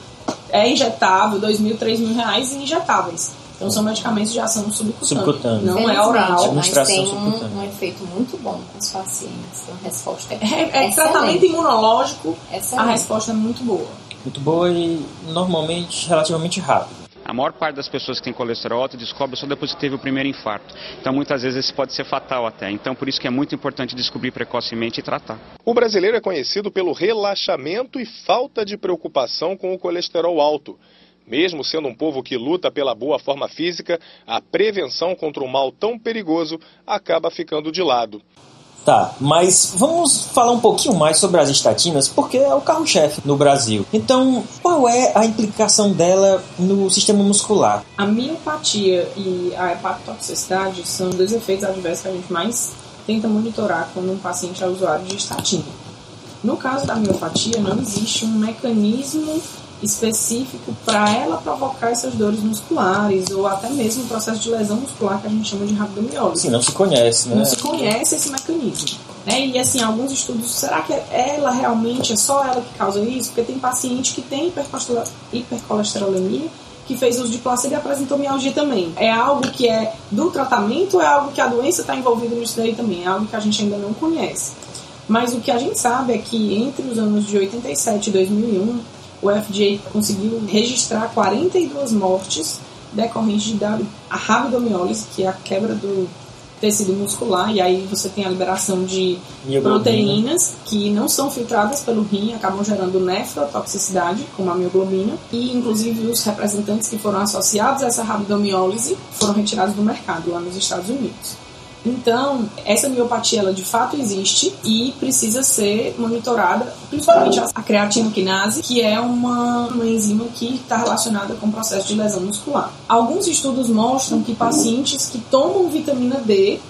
é injetável, 2 mil, 3 mil reais e injetáveis. Então são medicamentos de ação subcutânea. Subcutânea. Não é oral. Mas Administração tem subcutânea. um, um efeito muito bom com os pacientes. A resposta é, É, é tratamento imunológico, a Excelente. resposta é muito boa. Muito boa e normalmente relativamente rápida. A maior parte das pessoas que têm colesterol alto descobre só depois que teve o primeiro infarto. Então, muitas vezes, isso pode ser fatal até. Então, por isso que é muito importante descobrir precocemente e tratar. O brasileiro é conhecido pelo relaxamento e falta de preocupação com o colesterol alto. Mesmo sendo um povo que luta pela boa forma física, a prevenção contra um mal tão perigoso acaba ficando de lado. Tá, mas vamos falar um pouquinho mais sobre as estatinas, porque é o carro-chefe no Brasil. Então, qual é a implicação dela no sistema muscular? A miopatia e a hepatotoxicidade são dois efeitos adversos que a gente mais tenta monitorar quando um paciente é usuário de estatina. No caso da miopatia, não existe um mecanismo específico para ela provocar essas dores musculares ou até mesmo o processo de lesão muscular que a gente chama de rabdomiólise. Assim, não se conhece, né? Não se conhece esse mecanismo. Né? E assim, alguns estudos, será que ela realmente é só ela que causa isso? Porque tem paciente que tem hipercolestero- hipercolesterolemia que fez uso de placebo e apresentou mialgia também. É algo que é do tratamento ou é algo que a doença está envolvida nisso daí também? É algo que a gente ainda não conhece. Mas o que a gente sabe é que entre os anos de 87 e 2001, o FDA conseguiu registrar 42 mortes decorrentes de da- a rabdomiólise, que é a quebra do tecido muscular, e aí você tem a liberação de Mioglobina. proteínas que não são filtradas pelo rim, acabam gerando nefrotoxicidade, como a mioglobina, e inclusive os representantes que foram associados a essa rabdomiólise foram retirados do mercado lá nos Estados Unidos. Então, essa miopatia ela de fato existe e precisa ser monitorada, principalmente a creatinoquinase, que é uma, uma enzima que está relacionada com o processo de lesão muscular. Alguns estudos mostram que pacientes que tomam vitamina D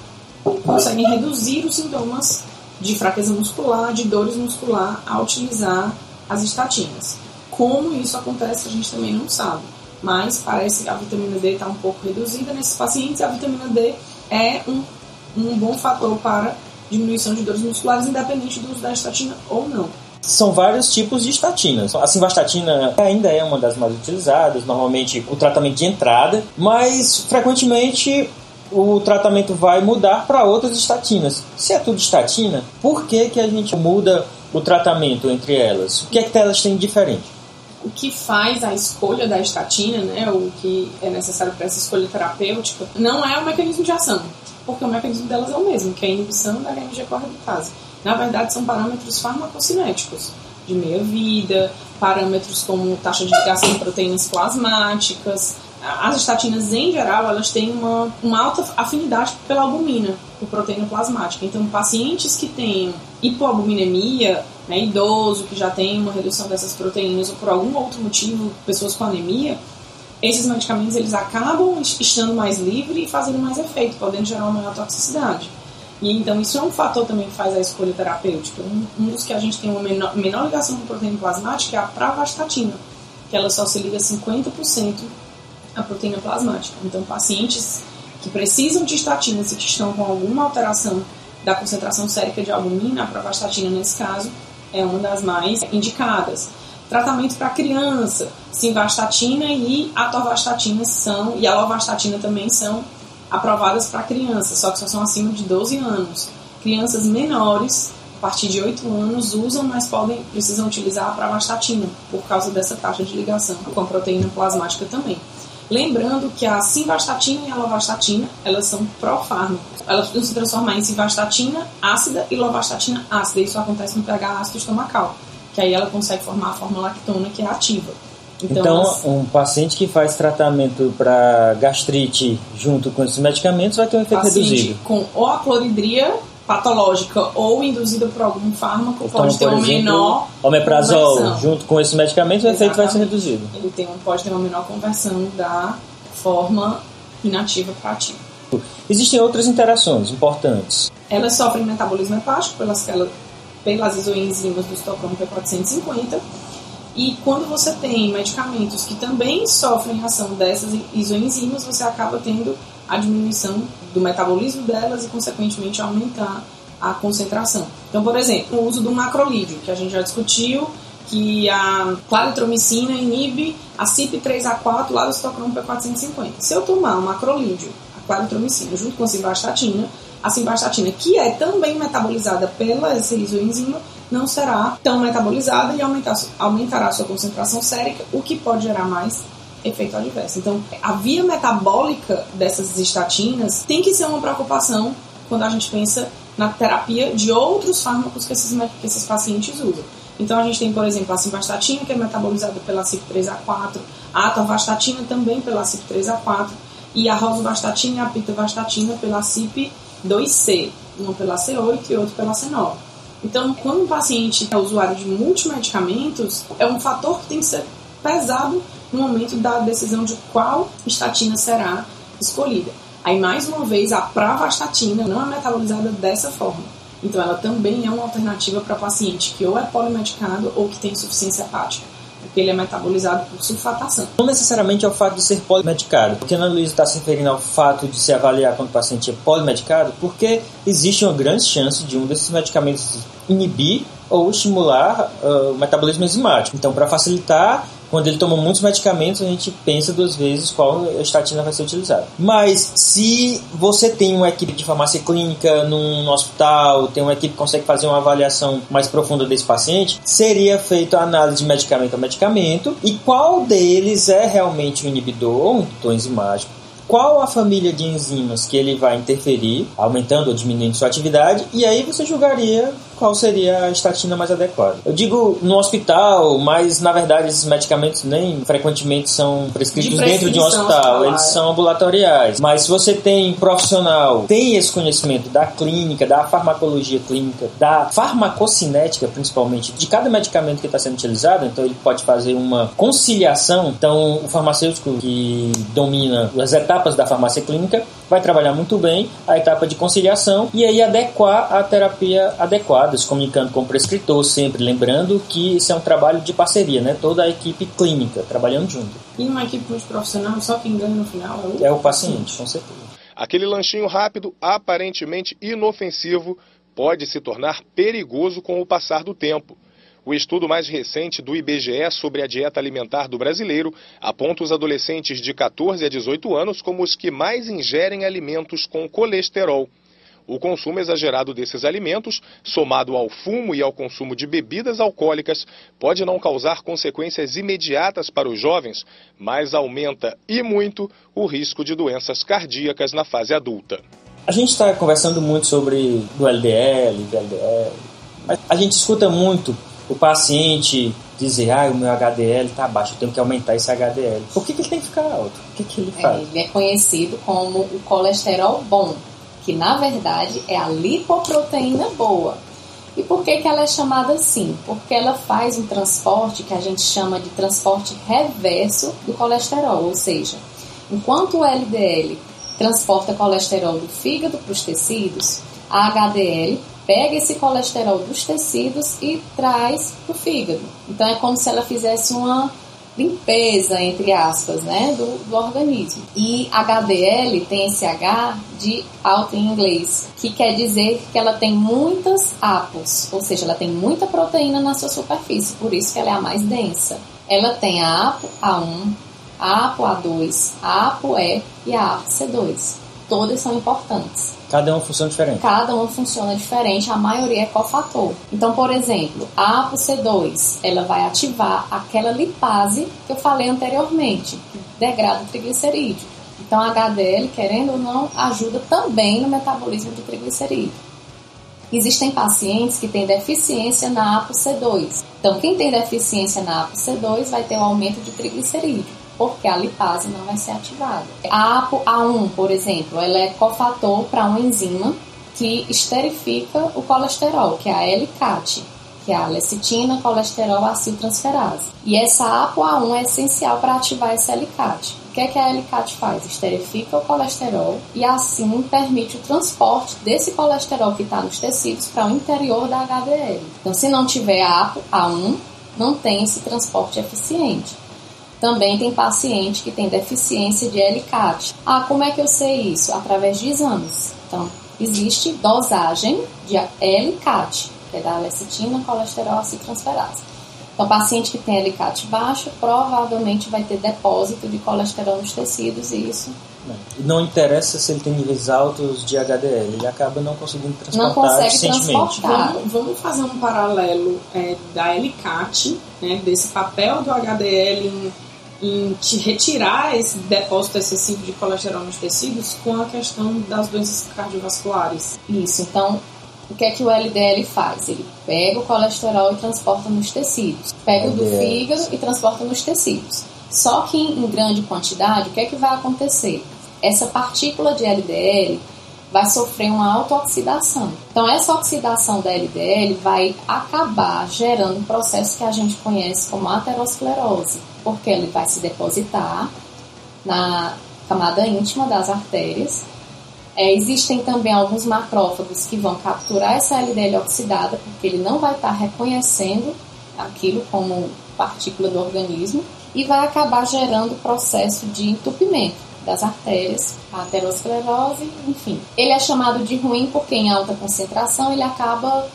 conseguem reduzir os sintomas de fraqueza muscular, de dores muscular, ao utilizar as estatinas. Como isso acontece, a gente também não sabe. Mas parece que a vitamina D está um pouco reduzida nesses pacientes a vitamina D é um, um bom fator para diminuição de dores musculares, independente do uso da estatina ou não. São vários tipos de estatinas. A simvastatina ainda é uma das mais utilizadas, normalmente o tratamento de entrada, mas frequentemente o tratamento vai mudar para outras estatinas. Se é tudo estatina, por que, que a gente muda o tratamento entre elas? O que é que elas têm de diferente? O que faz a escolha da estatina, né, o que é necessário para essa escolha terapêutica, não é o mecanismo de ação, porque o mecanismo delas é o mesmo, que é a inibição da HMG correditase. Na verdade, são parâmetros farmacocinéticos, de meia-vida, parâmetros como taxa de ligação de proteínas plasmáticas. As estatinas, em geral, elas têm uma, uma alta afinidade pela albumina, por proteína plasmática. Então, pacientes que tenham hipoalbuminemia, né, idoso que já tem uma redução dessas proteínas ou por algum outro motivo, pessoas com anemia, esses medicamentos eles acabam estando mais livre e fazendo mais efeito, podendo gerar uma maior toxicidade. E então isso é um fator também que faz a escolha terapêutica. Um, um dos que a gente tem uma menor, menor ligação com proteína plasmática é a pravastatina, que ela só se liga 50% à proteína plasmática. Então pacientes que precisam de estatinas e que estão com alguma alteração da concentração sérica de albumina, a pravastatina nesse caso, é uma das mais indicadas. Tratamento para criança, simvastatina e atorvastatina são, e a lovastatina também são aprovadas para crianças, só que só são acima de 12 anos. Crianças menores, a partir de 8 anos, usam, mas podem, precisam utilizar a pravastatina, por causa dessa taxa de ligação com a proteína plasmática também. Lembrando que a simvastatina e a lovastatina, elas são profármacos. Elas podem se transformar em simvastatina ácida e lovastatina ácida. Isso acontece no pH ácido estomacal, que aí ela consegue formar a forma lactona, que é ativa. Então, então um paciente que faz tratamento para gastrite junto com esses medicamentos vai ter um efeito reduzido. com ou a cloridria patológica ou induzida por algum fármaco então, pode ter um exemplo, menor omeprazol conversão. junto com esses medicamentos o efeito vai ser reduzido. Ele tem pode ter uma menor conversão da forma inativa para ativa. Existem outras interações importantes. Elas sofrem metabolismo hepático pelas, pelas isoenzimas do estocromo P450 e quando você tem medicamentos que também sofrem ação dessas isoenzimas, você acaba tendo a diminuição do metabolismo delas e, consequentemente, aumentar a concentração. Então, por exemplo, o uso do macrolídeo, que a gente já discutiu, que a claritromicina inibe a CYP3A4 lá do estocromo P450. Se eu tomar o macrolídeo, a claritromicina, junto com a simvastatina, a simvastatina, que é também metabolizada pela essa isoenzima, não será tão metabolizada e aumentar, aumentará a sua concentração sérica, o que pode gerar mais efeito adverso. Então, a via metabólica dessas estatinas tem que ser uma preocupação quando a gente pensa na terapia de outros fármacos que esses, que esses pacientes usam. Então, a gente tem, por exemplo, a simvastatina, que é metabolizada pela CYP3A4, a atorvastatina também pela CYP3A4, e a rosuvastatina e a pitavastatina pela CYP2C, uma pela C8 e outra pela C9. Então, quando um paciente é usuário de multimedicamentos, é um fator que tem que ser pesado no momento da decisão de qual estatina será escolhida. Aí, mais uma vez, a pravastatina não é metabolizada dessa forma. Então, ela também é uma alternativa para paciente que ou é polimedicado ou que tem insuficiência hepática porque ele é metabolizado por sulfatação. Não necessariamente é o fato de ser polimedicado. Porque a Ana Luísa está se referindo ao fato de se avaliar quando o paciente é polimedicado, porque existe uma grande chance de um desses medicamentos inibir ou estimular uh, o metabolismo enzimático. Então, para facilitar quando ele toma muitos medicamentos, a gente pensa duas vezes qual estatina vai ser utilizada. Mas se você tem uma equipe de farmácia clínica num hospital, tem uma equipe que consegue fazer uma avaliação mais profunda desse paciente, seria feita a análise de medicamento a medicamento. E qual deles é realmente um inibidor, um inibidor enzimático, qual a família de enzimas que ele vai interferir, aumentando ou diminuindo sua atividade, e aí você julgaria qual seria a estatina mais adequada. Eu digo no hospital, mas na verdade esses medicamentos nem frequentemente são prescritos de dentro de um hospital, eles são ambulatoriais. Mas se você tem profissional, tem esse conhecimento da clínica, da farmacologia clínica, da farmacocinética principalmente, de cada medicamento que está sendo utilizado, então ele pode fazer uma conciliação. Então o farmacêutico que domina as etapas da farmácia clínica vai trabalhar muito bem a etapa de conciliação e aí adequar a terapia adequada, se comunicando com o prescritor, sempre lembrando que isso é um trabalho de parceria, né? Toda a equipe clínica trabalhando junto. E uma equipe multiprofissional, só quem ganha no final é o, é o paciente, com certeza. Aquele lanchinho rápido, aparentemente inofensivo, pode se tornar perigoso com o passar do tempo. O estudo mais recente do IBGE sobre a dieta alimentar do brasileiro aponta os adolescentes de 14 a 18 anos como os que mais ingerem alimentos com colesterol. O consumo exagerado desses alimentos, somado ao fumo e ao consumo de bebidas alcoólicas, pode não causar consequências imediatas para os jovens, mas aumenta e muito o risco de doenças cardíacas na fase adulta. A gente está conversando muito sobre o LDL, VLDL, mas a gente escuta muito o paciente dizer, ah, o meu HDL está baixo, eu tenho que aumentar esse HDL. Por que, que ele tem que ficar alto? O que, que ele é, faz? ele é conhecido como o colesterol bom, que na verdade é a lipoproteína boa. E por que, que ela é chamada assim? Porque ela faz um transporte que a gente chama de transporte reverso do colesterol, ou seja, enquanto o LDL transporta colesterol do fígado para os tecidos, a HDL pega esse colesterol dos tecidos e traz para o fígado. Então é como se ela fizesse uma limpeza, entre aspas, né, do, do organismo. E HDL tem esse H de alto em inglês, que quer dizer que ela tem muitas apos, ou seja, ela tem muita proteína na sua superfície, por isso que ela é a mais densa. Ela tem a APO A1, a APO A2, a APO E e a APO C2. Todas são importantes. Cada uma funciona diferente. Cada uma funciona diferente, a maioria é cofator. Então, por exemplo, a ApoC2, ela vai ativar aquela lipase que eu falei anteriormente, que degrada o triglicerídeo. Então, a HDL, querendo ou não, ajuda também no metabolismo do triglicerídeo. Existem pacientes que têm deficiência na ApoC2. Então, quem tem deficiência na ApoC2 vai ter um aumento de triglicerídeo porque a lipase não vai ser ativada. A APO-A1, por exemplo, ela é cofator para uma enzima que esterifica o colesterol, que é a L-CAT, que é a lecitina colesterol aciltransferase. E essa APO-A1 é essencial para ativar essa L-CAT. O que, é que a L-CAT faz? Esterifica o colesterol e assim permite o transporte desse colesterol que está nos tecidos para o interior da HDL. Então, se não tiver a APO-A1, não tem esse transporte eficiente. Também tem paciente que tem deficiência de L-CAT. Ah, como é que eu sei isso? Através de exames. Então, existe dosagem de L-CAT, que é da lecitina, colesterol, aciltransferase. Então, paciente que tem L-CAT baixo provavelmente vai ter depósito de colesterol nos tecidos e isso não interessa se ele tem níveis altos de HDL, ele acaba não conseguindo transportar não consegue eficientemente. Transportar. Vamos, vamos fazer um paralelo é, da LCAT, né, desse papel do HDL em em te retirar esse depósito excessivo de colesterol nos tecidos com a questão das doenças cardiovasculares. Isso, então o que é que o LDL faz? Ele pega o colesterol e transporta nos tecidos, pega o do fígado e transporta nos tecidos. Só que em grande quantidade, o que é que vai acontecer? Essa partícula de LDL vai sofrer uma autooxidação. Então, essa oxidação da LDL vai acabar gerando um processo que a gente conhece como aterosclerose porque ele vai se depositar na camada íntima das artérias. É, existem também alguns macrófagos que vão capturar essa LDL oxidada, porque ele não vai estar reconhecendo aquilo como partícula do organismo e vai acabar gerando o processo de entupimento das artérias, a aterosclerose, enfim. Ele é chamado de ruim porque em alta concentração ele acaba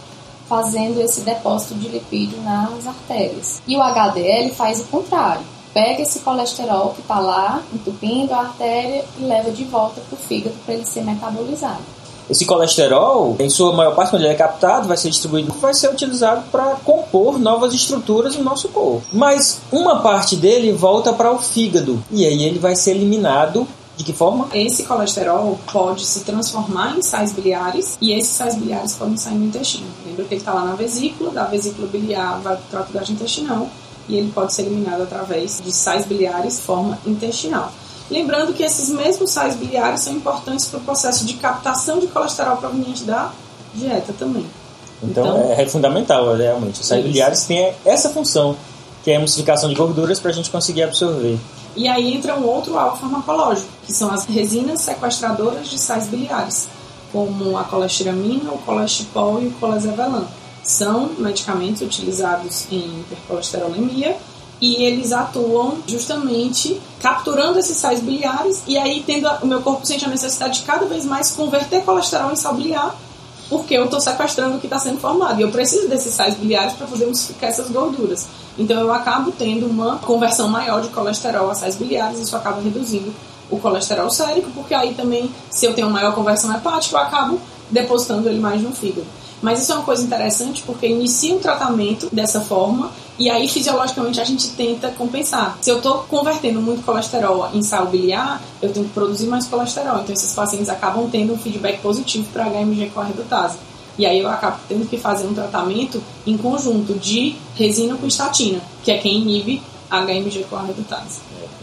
fazendo esse depósito de lipídio nas artérias. E o HDL faz o contrário. Pega esse colesterol que está lá, entupindo a artéria e leva de volta para o fígado para ele ser metabolizado. Esse colesterol, em sua maior parte, quando ele é captado, vai ser distribuído, vai ser utilizado para compor novas estruturas no nosso corpo. Mas uma parte dele volta para o fígado e aí ele vai ser eliminado de que forma? Esse colesterol pode se transformar em sais biliares e esses sais biliares podem sair no intestino. Lembra que ele está lá na vesícula, da vesícula biliar vai para o trato gastrointestinal e ele pode ser eliminado através de sais biliares forma intestinal. Lembrando que esses mesmos sais biliares são importantes para o processo de captação de colesterol proveniente da dieta também. Então, então é fundamental, realmente. Os sais isso. biliares têm essa função, que é a emulsificação de gorduras para a gente conseguir absorver. E aí entra um outro alvo farmacológico, que são as resinas sequestradoras de sais biliares, como a colestiramina, o colestipol e o colesevelam. São medicamentos utilizados em hipercolesterolemia e eles atuam justamente capturando esses sais biliares e aí tendo a, o meu corpo sente a necessidade de cada vez mais converter colesterol em sal biliar porque eu estou sequestrando o que está sendo formado. E eu preciso desses sais biliares para poder emulsificar essas gorduras. Então eu acabo tendo uma conversão maior de colesterol a sais biliares, isso acaba reduzindo o colesterol sérico, porque aí também, se eu tenho maior conversão hepática, eu acabo depositando ele mais no fígado. Mas isso é uma coisa interessante porque inicia um tratamento dessa forma e aí fisiologicamente a gente tenta compensar. Se eu estou convertendo muito colesterol em sal biliar, eu tenho que produzir mais colesterol. Então esses pacientes acabam tendo um feedback positivo para HMG com a redutase. E aí eu acabo tendo que fazer um tratamento em conjunto de resina com estatina, que é quem inibe HMG com a redutase.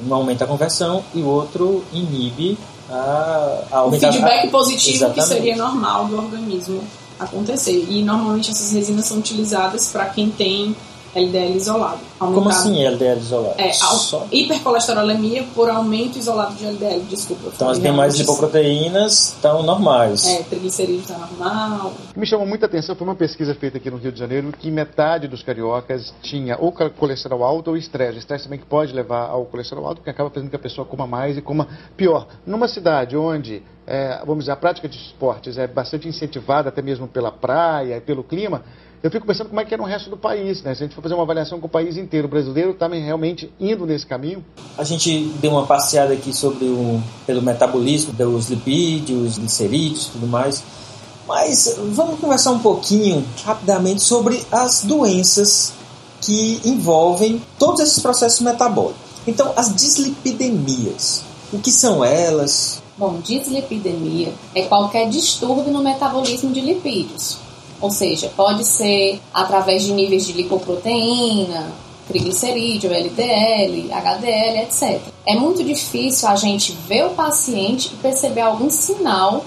Um aumenta a conversão e o outro inibe a, a. O feedback positivo Exatamente. que seria normal do organismo acontecer. E normalmente essas resinas são utilizadas para quem tem LDL isolado. Como assim LDL isolado? É, Só? hipercolesterolemia por aumento isolado de LDL, desculpa. Então as demais lipoproteínas estão normais. É, triglicerídeo está normal. O que me chamou muita atenção foi uma pesquisa feita aqui no Rio de Janeiro que metade dos cariocas tinha ou colesterol alto ou estresse. Estresse também que pode levar ao colesterol alto, que acaba fazendo que a pessoa coma mais e coma pior. Numa cidade onde é, vamos dizer, a prática de esportes é bastante incentivada até mesmo pela praia e pelo clima, eu fico pensando como é que é no resto do país, né? Se a gente for fazer uma avaliação com o país inteiro, o brasileiro está realmente indo nesse caminho? A gente deu uma passeada aqui sobre o pelo metabolismo dos lipídios, glicerídeos, tudo mais. Mas vamos conversar um pouquinho rapidamente sobre as doenças que envolvem todos esses processos metabólicos. Então, as dislipidemias, o que são elas? Bom, dislipidemia é qualquer distúrbio no metabolismo de lipídios ou seja, pode ser através de níveis de lipoproteína, triglicerídeo, LDL, HDL, etc. É muito difícil a gente ver o paciente e perceber algum sinal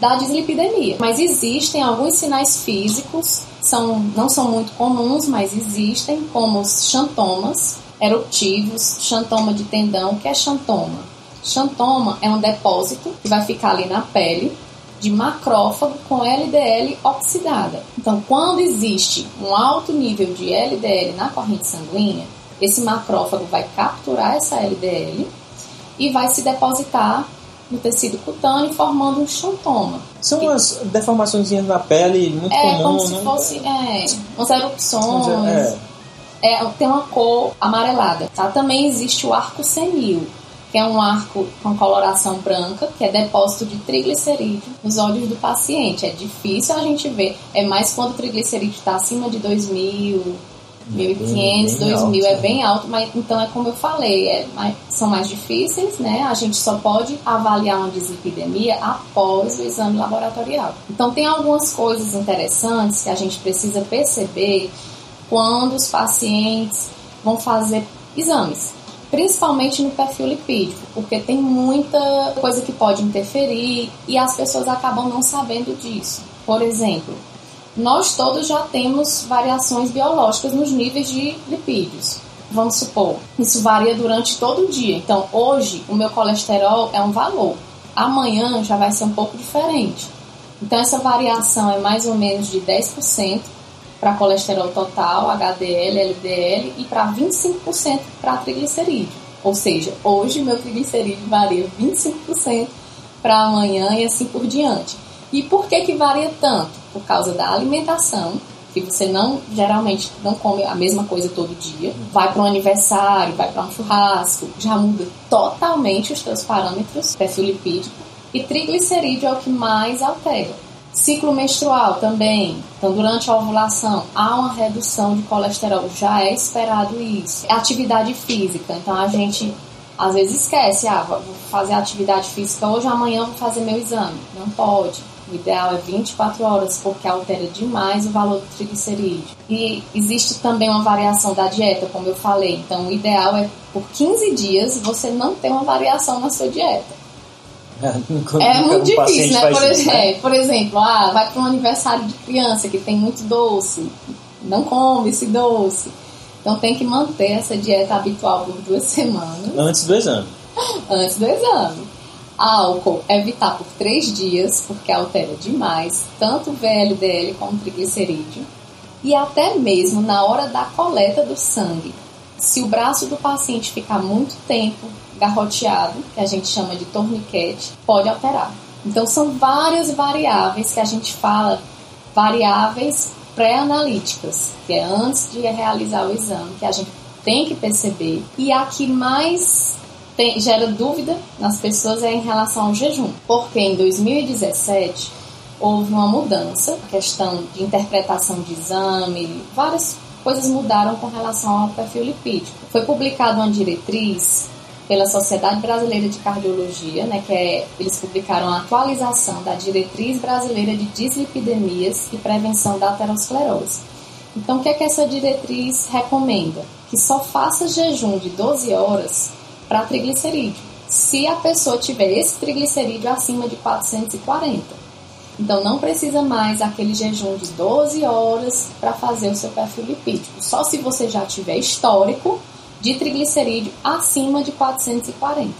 da dislipidemia. Mas existem alguns sinais físicos, são, não são muito comuns, mas existem, como os xantomas eruptivos, xantoma de tendão, que é xantoma. Xantoma é um depósito que vai ficar ali na pele de macrófago com LDL oxidada. Então, quando existe um alto nível de LDL na corrente sanguínea, esse macrófago vai capturar essa LDL e vai se depositar no tecido cutâneo, formando um xantoma. São que... as deformações na pele muito é, comum, como se né? fosse é, umas erupções. É. É, tem uma cor amarelada. Tá? Também existe o arco senil, que é um arco com coloração branca, que é depósito de triglicerídeo nos olhos do paciente. É difícil a gente ver, é mais quando o triglicerídeo está acima de 2.000, 1.500, 2.000, é bem alto, mas então é como eu falei, é mais, são mais difíceis, né? A gente só pode avaliar uma dislipidemia após o exame laboratorial. Então tem algumas coisas interessantes que a gente precisa perceber quando os pacientes vão fazer exames principalmente no perfil lipídico, porque tem muita coisa que pode interferir e as pessoas acabam não sabendo disso. Por exemplo, nós todos já temos variações biológicas nos níveis de lipídios. Vamos supor, isso varia durante todo o dia. Então, hoje o meu colesterol é um valor, amanhã já vai ser um pouco diferente. Então, essa variação é mais ou menos de 10% para colesterol total, HDL, LDL e para 25% para triglicerídeo. Ou seja, hoje meu triglicerídeo varia 25% para amanhã e assim por diante. E por que que varia tanto? Por causa da alimentação, que você não geralmente não come a mesma coisa todo dia, vai para um aniversário, vai para um churrasco, já muda totalmente os teus parâmetros, perfil lipídico, e triglicerídeo é o que mais altera. Ciclo menstrual também. Então, durante a ovulação, há uma redução de colesterol. Já é esperado isso. É atividade física. Então, a gente às vezes esquece. Ah, vou fazer atividade física hoje, amanhã vou fazer meu exame. Não pode. O ideal é 24 horas, porque altera demais o valor do triglicerídeo. E existe também uma variação da dieta, como eu falei. Então, o ideal é por 15 dias você não ter uma variação na sua dieta. É muito difícil, né? Por, isso, né? por exemplo, ah, vai para um aniversário de criança que tem muito doce, não come esse doce. Então tem que manter essa dieta habitual por duas semanas. Antes do exame. Antes do exame. Álcool, evitar por três dias, porque altera demais, tanto o VLDL como o triglicerídeo. E até mesmo na hora da coleta do sangue. Se o braço do paciente ficar muito tempo garroteado, que a gente chama de torniquete, pode alterar. Então são várias variáveis que a gente fala, variáveis pré-analíticas, que é antes de realizar o exame, que a gente tem que perceber. E a que mais tem, gera dúvida nas pessoas é em relação ao jejum, porque em 2017 houve uma mudança, questão de interpretação de exame, várias coisas mudaram com relação ao perfil lipídico. Foi publicada uma diretriz pela Sociedade Brasileira de Cardiologia, né, que é, eles publicaram a atualização da Diretriz Brasileira de Dislipidemias e Prevenção da Aterosclerose. Então, o que é que essa diretriz recomenda? Que só faça jejum de 12 horas para triglicerídeo, se a pessoa tiver esse triglicerídeo acima de 440. Então não precisa mais aquele jejum de 12 horas para fazer o seu perfil lipídico. Só se você já tiver histórico de triglicerídeo acima de 440.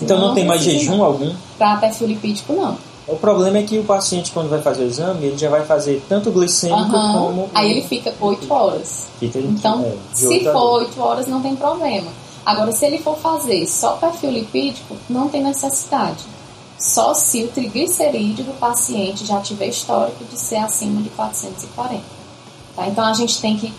Então não, não tem mais jejum algum? Para perfil lipídico, não. O problema é que o paciente, quando vai fazer o exame, ele já vai fazer tanto glicêmico uhum. como. Aí ele fica 8 horas. Fica então, é, se for 8 horas, não tem problema. Agora, se ele for fazer só perfil lipídico, não tem necessidade. Só se o triglicerídeo do paciente já tiver histórico de ser acima de 440. Tá? Então, a gente tem que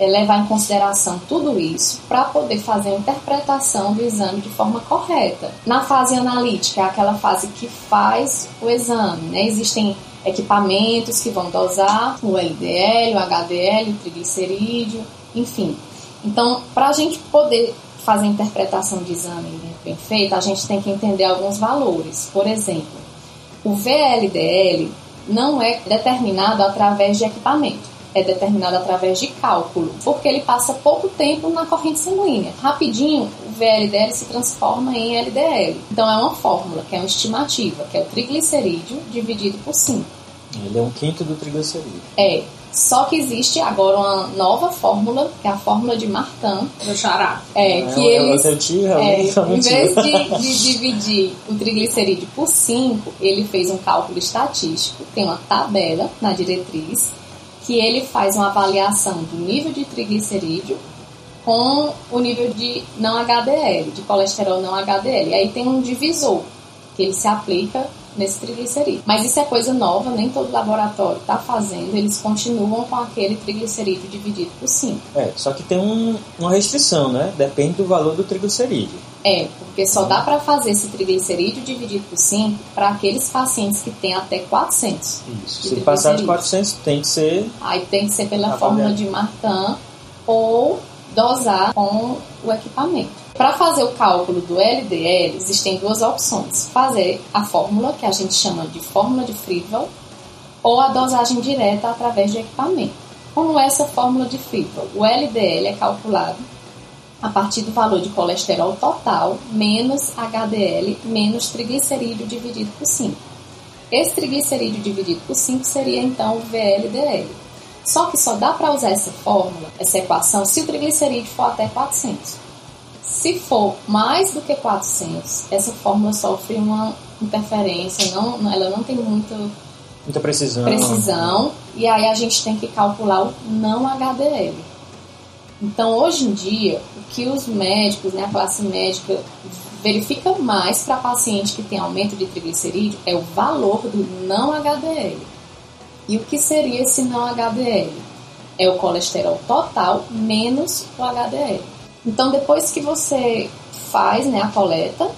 é, levar em consideração tudo isso para poder fazer a interpretação do exame de forma correta. Na fase analítica, é aquela fase que faz o exame, né? Existem equipamentos que vão dosar o LDL, o HDL, o triglicerídeo, enfim. Então, para a gente poder fazer a interpretação de exame bem feita, a gente tem que entender alguns valores. Por exemplo, o VLDL não é determinado através de equipamento é determinado através de cálculo, porque ele passa pouco tempo na corrente sanguínea. Rapidinho, o VLDL se transforma em LDL. Então é uma fórmula, que é uma estimativa, que é o triglicerídeo dividido por 5. Ele é um quinto do triglicerídeo. É. Só que existe agora uma nova fórmula, que é a fórmula de Martin. Do xará. É, que é, eles, é, em vez de, de dividir o triglicerídeo por 5, ele fez um cálculo estatístico, tem uma tabela na diretriz, que ele faz uma avaliação do nível de triglicerídeo com o nível de não HDL, de colesterol não HDL. E aí tem um divisor que ele se aplica nesse triglicerídeo. Mas isso é coisa nova, nem todo laboratório está fazendo, eles continuam com aquele triglicerídeo dividido por 5. É, só que tem um, uma restrição, né? Depende do valor do triglicerídeo. É, porque só dá para fazer esse triglicerídeo dividido por 5 para aqueles pacientes que têm até 400. Isso. Se passar de 400, tem que ser. Aí tem que ser pela fórmula de Martin ou dosar com o equipamento. Para fazer o cálculo do LDL, existem duas opções: fazer a fórmula, que a gente chama de fórmula de Friedel, ou a dosagem direta através de equipamento. Como essa fórmula de Friedel, o LDL é calculado a partir do valor de colesterol total menos HDL menos triglicerídeo dividido por 5. Esse triglicerídeo dividido por 5 seria então o VLDL. Só que só dá para usar essa fórmula, essa equação, se o triglicerídeo for até 400. Se for mais do que 400, essa fórmula sofre uma interferência, não, ela não tem muito, muita precisão. precisão, e aí a gente tem que calcular o não HDL. Então, hoje em dia, o que os médicos, né, a classe médica, verifica mais para paciente que tem aumento de triglicerídeo é o valor do não HDL. E o que seria esse não HDL? É o colesterol total menos o HDL. Então, depois que você faz né, a coleta,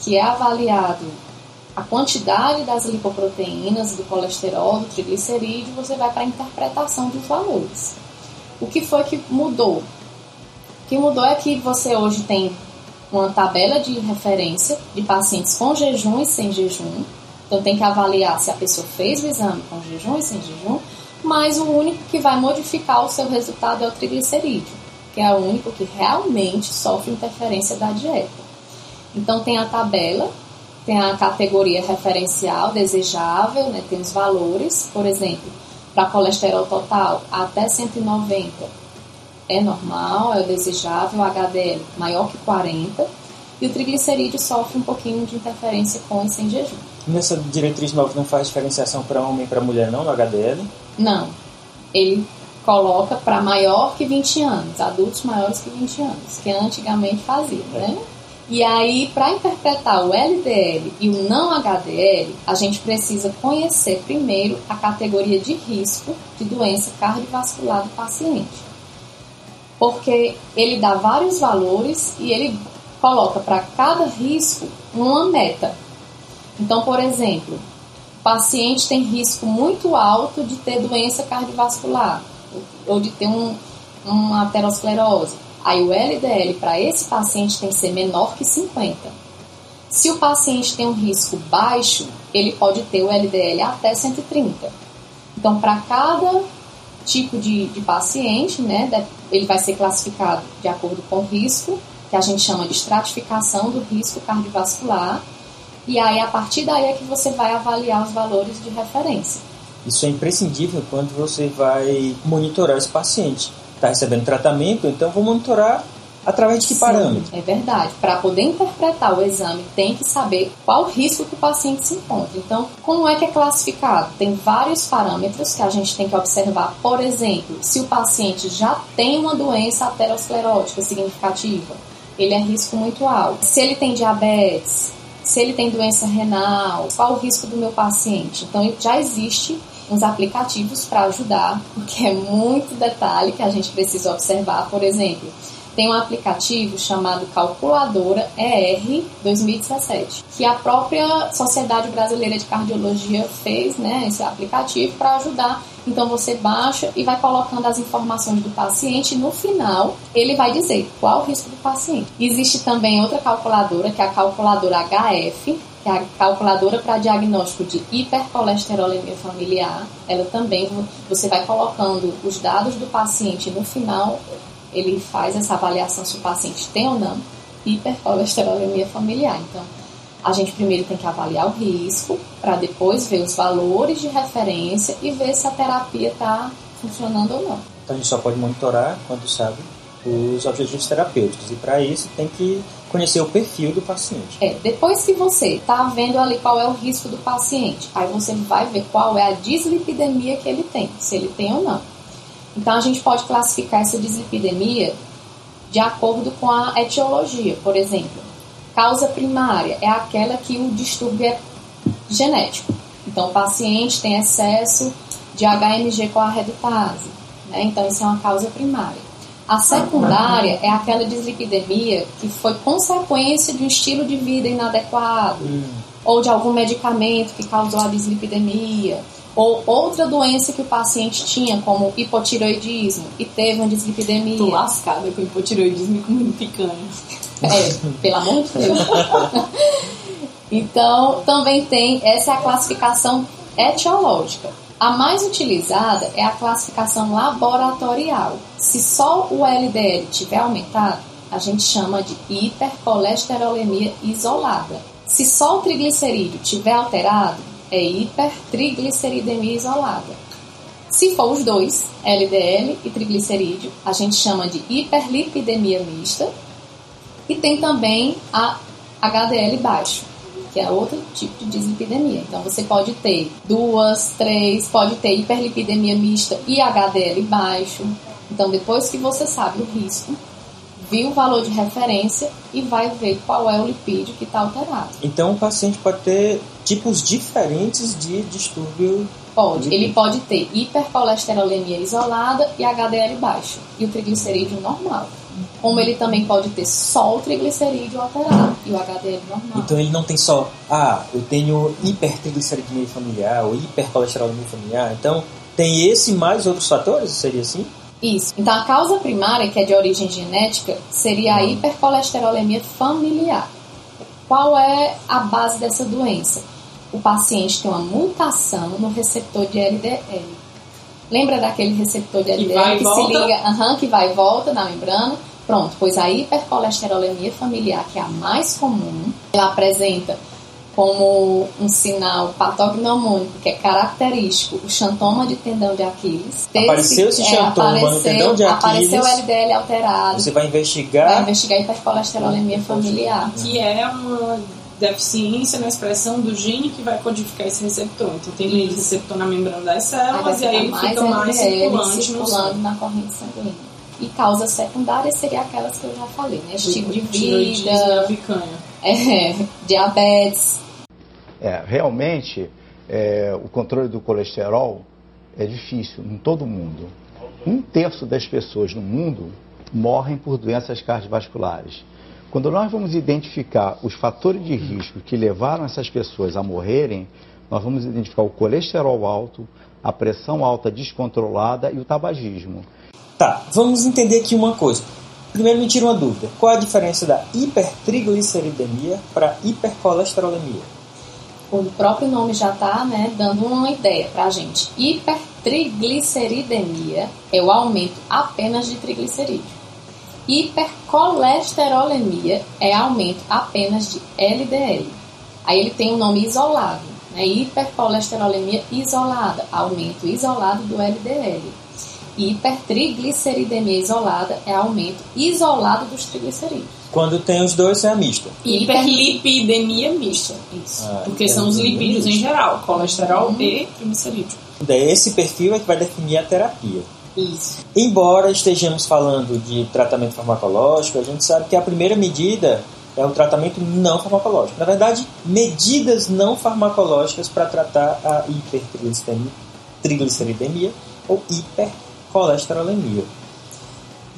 que é avaliado a quantidade das lipoproteínas, do colesterol, do triglicerídeo, você vai para a interpretação dos valores. O que foi que mudou? O que mudou é que você hoje tem uma tabela de referência de pacientes com jejum e sem jejum. Então tem que avaliar se a pessoa fez o exame com jejum e sem jejum, mas o único que vai modificar o seu resultado é o triglicerídeo, que é o único que realmente sofre interferência da dieta. Então tem a tabela, tem a categoria referencial desejável, né, tem os valores, por exemplo, para colesterol total até 190 é normal, é o desejável, HDL maior que 40 e o triglicerídeo sofre um pouquinho de interferência com e sem jejum. Nessa diretriz nova não faz diferenciação para homem e para mulher não no HDL? Não. Ele coloca para maior que 20 anos, adultos maiores que 20 anos, que antigamente fazia, é. né? E aí, para interpretar o LDL e o não HDL, a gente precisa conhecer primeiro a categoria de risco de doença cardiovascular do paciente. Porque ele dá vários valores e ele coloca para cada risco uma meta. Então, por exemplo, o paciente tem risco muito alto de ter doença cardiovascular ou de ter um, uma aterosclerose Aí o LDL para esse paciente tem que ser menor que 50. Se o paciente tem um risco baixo, ele pode ter o LDL até 130. Então, para cada tipo de, de paciente, né, ele vai ser classificado de acordo com o risco, que a gente chama de estratificação do risco cardiovascular. E aí, a partir daí é que você vai avaliar os valores de referência. Isso é imprescindível quando você vai monitorar esse paciente. Está recebendo tratamento, então vou monitorar através de que Sim, parâmetro? É verdade. Para poder interpretar o exame, tem que saber qual o risco que o paciente se encontra. Então, como é que é classificado? Tem vários parâmetros que a gente tem que observar. Por exemplo, se o paciente já tem uma doença aterosclerótica significativa, ele é risco muito alto. Se ele tem diabetes, se ele tem doença renal, qual o risco do meu paciente? Então, já existe uns aplicativos para ajudar, porque é muito detalhe que a gente precisa observar. Por exemplo, tem um aplicativo chamado Calculadora ER 2017, que a própria Sociedade Brasileira de Cardiologia fez, né, esse aplicativo para ajudar. Então você baixa e vai colocando as informações do paciente no final ele vai dizer qual o risco do paciente. Existe também outra calculadora, que é a calculadora HF, que é a calculadora para diagnóstico de hipercolesterolemia familiar. Ela também você vai colocando os dados do paciente no final ele faz essa avaliação se o paciente tem ou não hipercolesterolemia familiar. Então, a gente primeiro tem que avaliar o risco, para depois ver os valores de referência e ver se a terapia está funcionando ou não. Então a gente só pode monitorar quando sabe os objetivos terapêuticos. E para isso tem que conhecer o perfil do paciente. É, depois que você está vendo ali qual é o risco do paciente, aí você vai ver qual é a dislipidemia que ele tem, se ele tem ou não. Então a gente pode classificar essa dislipidemia de acordo com a etiologia, por exemplo. Causa primária é aquela que o distúrbio é genético. Então o paciente tem excesso de HMG com a redutase, né? Então isso é uma causa primária. A secundária é aquela dislipidemia que foi consequência de um estilo de vida inadequado hum. ou de algum medicamento que causou a dislipidemia ou outra doença que o paciente tinha, como hipotiroidismo, e teve uma dislipidemia. Tô lascada com hipotiroidismo e com picanha. É, pelo amor de Deus. então, também tem, essa é a classificação etiológica. A mais utilizada é a classificação laboratorial. Se só o LDL tiver aumentado, a gente chama de hipercolesterolemia isolada. Se só o triglicerídeo tiver alterado, é hipertrigliceridemia isolada. Se for os dois, LDL e triglicerídeo, a gente chama de hiperlipidemia mista. E tem também a HDL baixo, que é outro tipo de dislipidemia. Então você pode ter duas, três, pode ter hiperlipidemia mista e HDL baixo. Então depois que você sabe o risco, viu o valor de referência e vai ver qual é o lipídio que está alterado. Então o paciente pode ter tipos diferentes de distúrbio. Pode. Ele pode ter hipercolesterolemia isolada e HDL baixo e o triglicerídeo normal. Como ele também pode ter só o triglicerídeo alterado e o HDL normal. Então ele não tem só, ah, eu tenho hipertrigliceridemia familiar ou hipercolesterolemia familiar. Então tem esse mais outros fatores? Seria assim? Isso. Então, a causa primária, que é de origem genética, seria a hipercolesterolemia familiar. Qual é a base dessa doença? O paciente tem uma mutação no receptor de LDL. Lembra daquele receptor de LDL que, que se liga, uhum, que vai e volta na membrana? Pronto, pois a hipercolesterolemia familiar, que é a mais comum, ela apresenta como um sinal patognomônico que é característico o xantoma de tendão de Aquiles. Apareceu esse xantoma é, apareceu, no tendão de Aquiles. Apareceu o LDL alterado. Você vai investigar. Vai investigar hipercolesterolemia familiar. Que é uma deficiência na expressão do gene que vai codificar esse receptor. Então tem esse receptor na membrana das células e aí ele mais fica mais circulante circulando na corrente sanguínea. E causas secundárias seriam aquelas que eu já falei, né? Estilo de vida, é, diabetes, é, realmente, é, o controle do colesterol é difícil em todo mundo. Um terço das pessoas no mundo morrem por doenças cardiovasculares. Quando nós vamos identificar os fatores de risco que levaram essas pessoas a morrerem, nós vamos identificar o colesterol alto, a pressão alta descontrolada e o tabagismo. Tá, vamos entender aqui uma coisa. Primeiro me tira uma dúvida. Qual a diferença da hipertrigliceridemia para hipercolesterolemia? O próprio nome já está né, dando uma ideia para a gente. Hipertrigliceridemia é o aumento apenas de triglicerídeo. Hipercolesterolemia é aumento apenas de LDL. Aí ele tem um nome isolado, né? hipercolesterolemia isolada, aumento isolado do LDL. Hipertrigliceridemia isolada é aumento isolado dos triglicerídeos. Quando tem os dois, é a mista. Hiperlipidemia mista. Isso. Ah, Porque são os lipídios em geral, colesterol e triglicerídeo. Esse perfil é que vai definir a terapia. Isso. Embora estejamos falando de tratamento farmacológico, a gente sabe que a primeira medida é o tratamento não farmacológico. Na verdade, medidas não farmacológicas para tratar a hipertrigliceridemia ou hipercolesterolemia.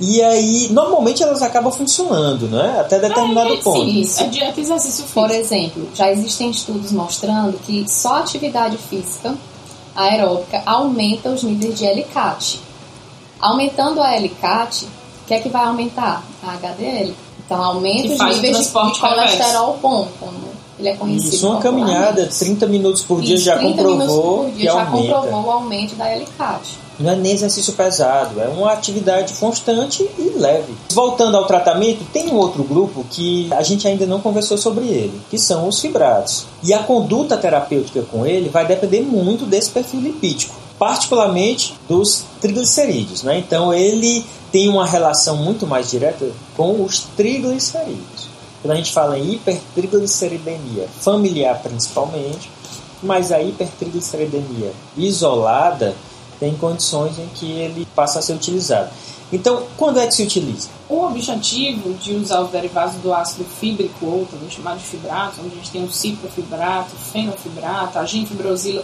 E aí, normalmente elas acabam funcionando, né? Até determinado É, ponto. Sim, isso. é dieta e exercício físico. Por exemplo, já existem estudos mostrando que só atividade física aeróbica aumenta os níveis de LCAT. Aumentando a LCAT, o que é que vai aumentar? A HDL. Então aumenta Que os níveis de, colesterol bom, como ele é conhecido. Isso, uma caminhada, popularmente. 30 minutos por dia Isso, já 30 minutos comprovou por dia que já aumenta. comprovou o aumento da LCAT. Não é nem exercício pesado, é uma atividade constante e leve. Voltando ao tratamento, tem um outro grupo que a gente ainda não conversou sobre ele, que são os fibrados. E a conduta terapêutica com ele vai depender muito desse perfil lipídico, particularmente dos triglicerídeos. Né? Então ele tem uma relação muito mais direta com os triglicerídeos. Quando a gente fala em hipertrigliceridemia familiar principalmente, mas a hipertrigliceridemia isolada tem condições em que ele passa a ser utilizado. Então, quando é que se utiliza? O objetivo de usar os derivados do ácido fíbrico, ou também chamado de fibrato, onde a gente tem o ciprofibrato, fenofibrato, a ginfibrosila,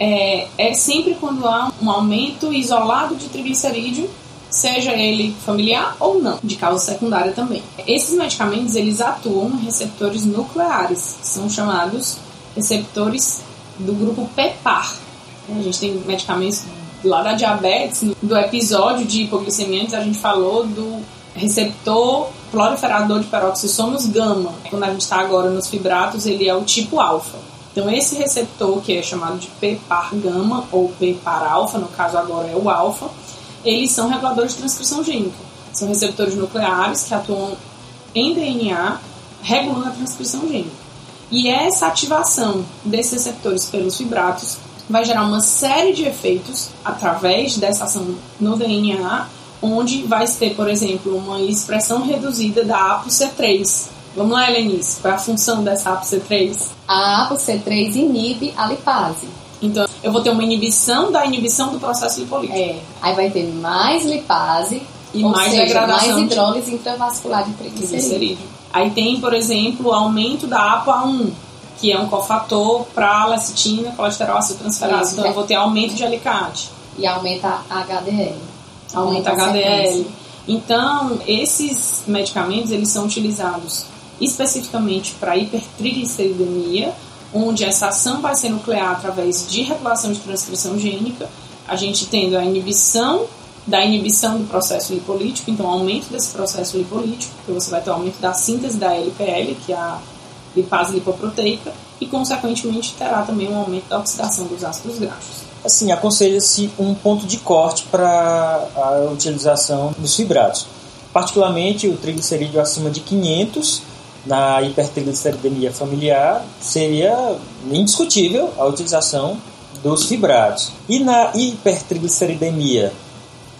é, é sempre quando há um aumento isolado de triglicerídeo, seja ele familiar ou não, de causa secundária também. Esses medicamentos, eles atuam em receptores nucleares, são chamados receptores do grupo PEPAR. A gente tem medicamentos lá da diabetes, do episódio de hipoglicemia, a gente falou do receptor proliferador de peroxissomos gama. Quando a gente está agora nos fibratos, ele é o tipo alfa. Então esse receptor, que é chamado de PPAR gama ou PPAR alfa, no caso agora é o alfa, eles são reguladores de transcrição gênica. São receptores nucleares que atuam em DNA, regulando a transcrição gênica. E essa ativação desses receptores pelos fibratos vai gerar uma série de efeitos através dessa ação no DNA, onde vai ter, por exemplo, uma expressão reduzida da ApoC3. Vamos lá, Helenice, qual é a função dessa ApoC3? A ApoC3 inibe a lipase. Então, eu vou ter uma inibição da inibição do processo lipolítico. É, aí vai ter mais lipase E mais seja, degradação mais de- hidrólise intravascular de triglicerídeo. triglicerídeo. Aí tem, por exemplo, o aumento da APA1, que é um cofator para lecitina, colesterol acetiltransferase. Isso, Então é. eu vou ter aumento de alicate, E aumenta a HDL. aumenta a HDL. Então, esses medicamentos eles são utilizados especificamente para hipertrigliceridemia, onde essa ação vai ser nuclear através de regulação de transcrição gênica, a gente tendo a inibição da inibição do processo lipolítico, então aumento desse processo lipolítico, que você vai ter aumento da síntese da LPL, que é a lipase lipoproteica, e consequentemente terá também um aumento da oxidação dos ácidos graxos. Assim, aconselha-se um ponto de corte para a utilização dos fibratos. Particularmente o triglicerídeo acima de 500 na hipertrigliceridemia familiar seria indiscutível a utilização dos fibratos. E na hipertrigliceridemia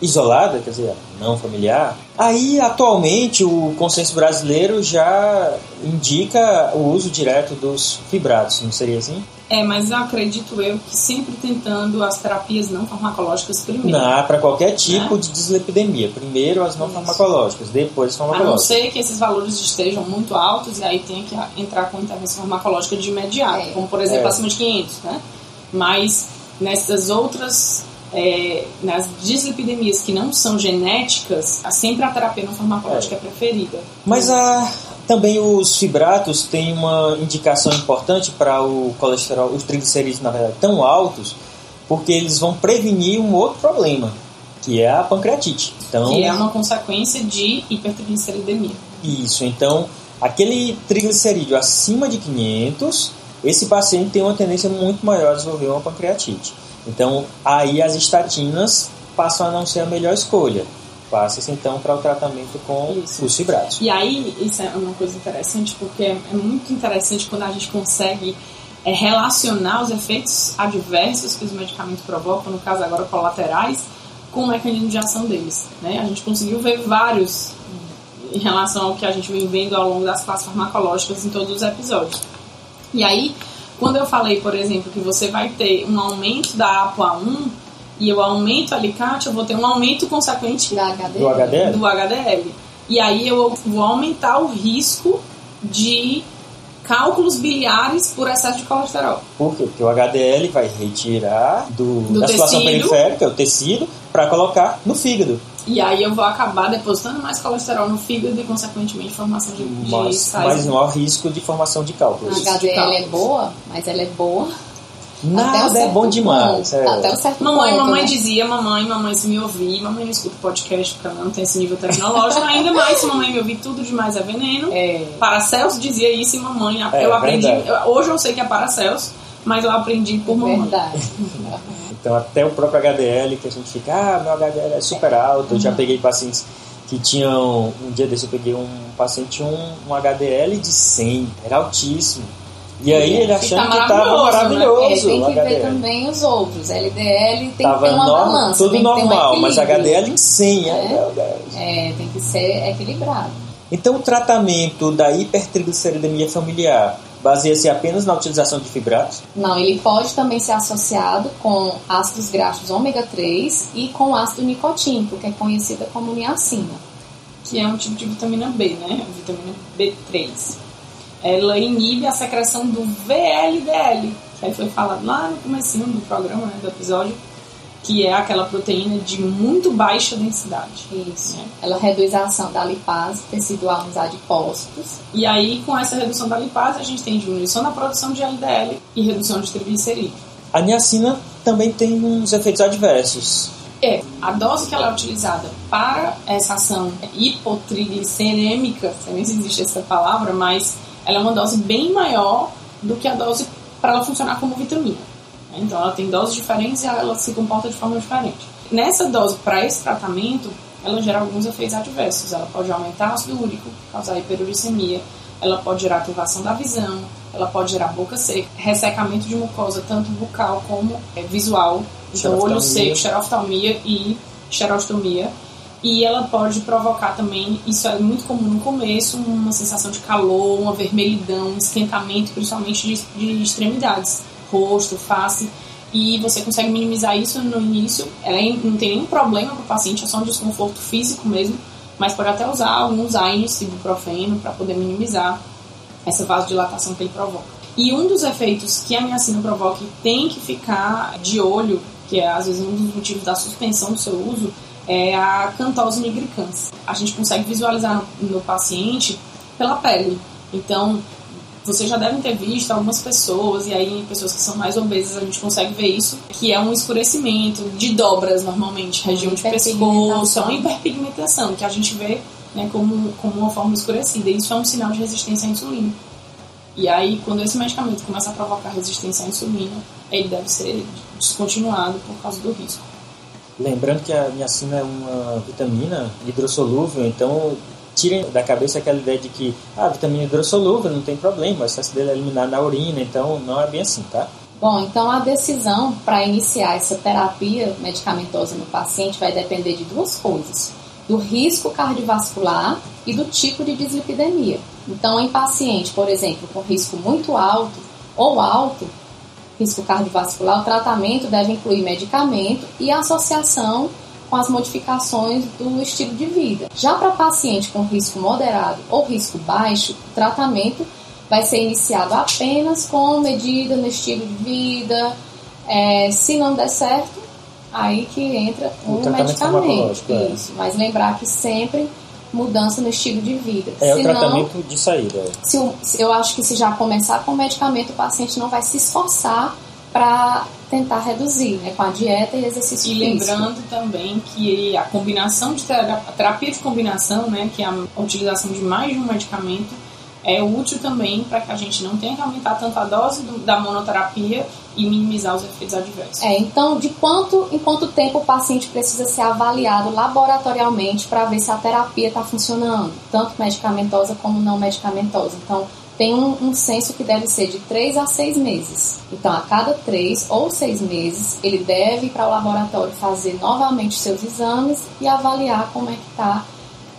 isolada, quer dizer, não familiar, aí atualmente o consenso brasileiro já indica o uso direto dos fibratos, não seria assim? É, mas eu acredito eu que sempre tentando as terapias não farmacológicas primeiro. Não, para qualquer tipo Né? de dislipidemia. Primeiro as não farmacológicas, depois as A não farmacológicas. ser que esses valores estejam muito altos e aí tenha que entrar com intervenção farmacológica de imediato, É. como por exemplo É. acima de 500, né? Mas nessas outras, é, nas dislipidemias que não são genéticas, sempre a terapia não farmacológica é, preferida. Mas a, também os fibratos têm uma indicação importante para o colesterol, os triglicerídeos, na verdade, tão altos, porque eles vão prevenir um outro problema, que é a pancreatite. Então, Que é uma consequência de hipertrigliceridemia. Isso, então, aquele triglicerídeo acima de 500, esse paciente tem uma tendência muito maior a desenvolver uma pancreatite. Então, aí as estatinas passam a não ser a melhor escolha. passa-se então para o tratamento com Isso. os fibratos. E aí, isso é uma coisa interessante, porque é é muito interessante quando a gente consegue é, relacionar os efeitos adversos que os medicamentos provocam, no caso agora colaterais, com o mecanismo de ação deles. Né? A gente conseguiu ver vários em relação ao que a gente vem vendo ao longo das classes farmacológicas em todos os episódios. E aí, quando eu falei, por exemplo, que você vai ter um aumento da APOA1 e eu aumento o alicate, eu vou ter um aumento consequente Da HDL. Do HDL? do HDL. E aí eu vou aumentar o risco de cálculos biliares por excesso de colesterol. Por quê? Porque o HDL vai retirar do, Do da situação tecido. periférica, o tecido, para colocar no fígado. E aí eu vou acabar depositando mais colesterol no fígado e, consequentemente, formação de, de Mas, sais. mas não há risco de formação de A cálculos. HDL é boa, mas ela é boa. até um Nada é bom demais. ponto. é. Até um certo Mamãe, ponto, mamãe né? dizia, mamãe, mamãe, se me ouvir, mamãe não escuta podcast porque ela não tem esse nível tecnológico, ainda mais se mamãe me ouvir, tudo demais é veneno. É. Paracelso dizia isso e mamãe, É, eu aprendi, eu- hoje eu sei que é Paracelso, mas eu aprendi por mamãe. Verdade. Então, até o próprio HDL, que a gente fica, ah, meu HDL é super alto. Eu já Uhum. peguei pacientes que tinham, um dia desse eu peguei um paciente um, um HDL de 100, era altíssimo. E aí ele achando tá que estava maravilhoso, né? É, tem que ver também os outros. LDL tem que Tava ter uma norma- balança. tudo que ter um normal, mas. HDL em 100. É. é. É, tem que ser equilibrado. Então, o tratamento da hipertrigliceridemia familiar baseia-se apenas na utilização de fibratos? Não, ele pode também ser associado com ácidos graxos ômega 3 e com ácido nicotínico, que é conhecida como niacina. que é um tipo de vitamina B, né? Vitamina B3. Ela inibe a secreção do VLDL, que aí foi falado lá no comecinho do programa, né, do episódio, que é aquela proteína de muito baixa densidade. Isso. né? Ela reduz a ação da lipase tecidual nos adipócitos. E aí, com essa redução da lipase, a gente tem diminuição na produção de LDL e redução de triglicerídeos. A niacina também tem uns efeitos adversos. É, a dose que ela é utilizada para essa ação hipotriglicerêmica, não sei nem se existe essa palavra, mas ela é uma dose bem maior do que a dose para ela funcionar como vitamina. Né? Então ela tem doses diferentes e ela se comporta de forma diferente. Nessa dose, para esse tratamento, ela gera alguns efeitos adversos. Ela pode aumentar o ácido úrico, causar hiperuricemia, ela pode gerar ativação da visão, ela pode gerar boca seca, ressecamento de mucosa, tanto bucal como é, visual. Então, olho seco, xeroftalmia e xerostomia. E ela pode provocar também, isso é muito comum no começo, uma sensação de calor, uma vermelhidão, um esquentamento, principalmente de, de extremidades, rosto, face. E você consegue minimizar isso no início. Ela é- não tem nenhum problema para o paciente, é só um desconforto físico mesmo. Mas pode até usar alguns AINES, ibuprofeno, para poder minimizar essa vasodilatação que ele provoca. E um dos efeitos que a niacina provoca e tem que ficar de olho, que é às vezes um dos motivos da suspensão do seu uso, é a cantose nigricans. A gente consegue visualizar no paciente pela pele. Então, vocês já devem ter visto algumas pessoas, e aí pessoas que são mais obesas, a gente consegue ver isso, que é um escurecimento de dobras normalmente, região de pescoço, é uma hiperpigmentação, que a gente vê né, como, como uma forma escurecida. Isso é um sinal de resistência à insulina. E aí, quando esse medicamento começa a provocar resistência à insulina, ele deve ser descontinuado por causa do risco. Lembrando que a niacina é uma vitamina hidrossolúvel, então tirem da cabeça aquela ideia de que ah, a vitamina hidrossolúvel não tem problema, o excesso dele é eliminado na urina, então não é bem assim, tá? Bom, então a decisão para iniciar essa terapia medicamentosa no paciente vai depender de duas coisas: do risco cardiovascular e do tipo de dislipidemia. Então, em paciente, por exemplo, com risco muito alto ou alto, risco cardiovascular, o tratamento deve incluir medicamento e associação com as modificações do estilo de vida. Já para paciente com risco moderado ou risco baixo, o tratamento vai ser iniciado apenas com medida no estilo de vida. É, se não der certo, aí que entra O um tratamento medicamento. é. Isso. Mas lembrar que sempre mudança no estilo de vida. É o Senão, tratamento de saída. o- se eu acho que se já começar com o medicamento, o paciente não vai se esforçar para tentar reduzir, né, com a dieta e exercício E físico. lembrando também que a combinação de terapia, terapia de combinação, né, que é a utilização de mais de um medicamento, é útil também para que a gente não tenha que aumentar tanto a dose do- da monoterapia e minimizar os efeitos adversos. É, então, de quanto, em quanto tempo o paciente precisa ser avaliado laboratorialmente para ver se a terapia está funcionando, tanto medicamentosa como não medicamentosa. Então, tem um, um censo que deve ser de 3 a 6 meses. Então, a cada 3 ou 6 meses, ele deve ir para o laboratório fazer novamente seus exames e avaliar como é que está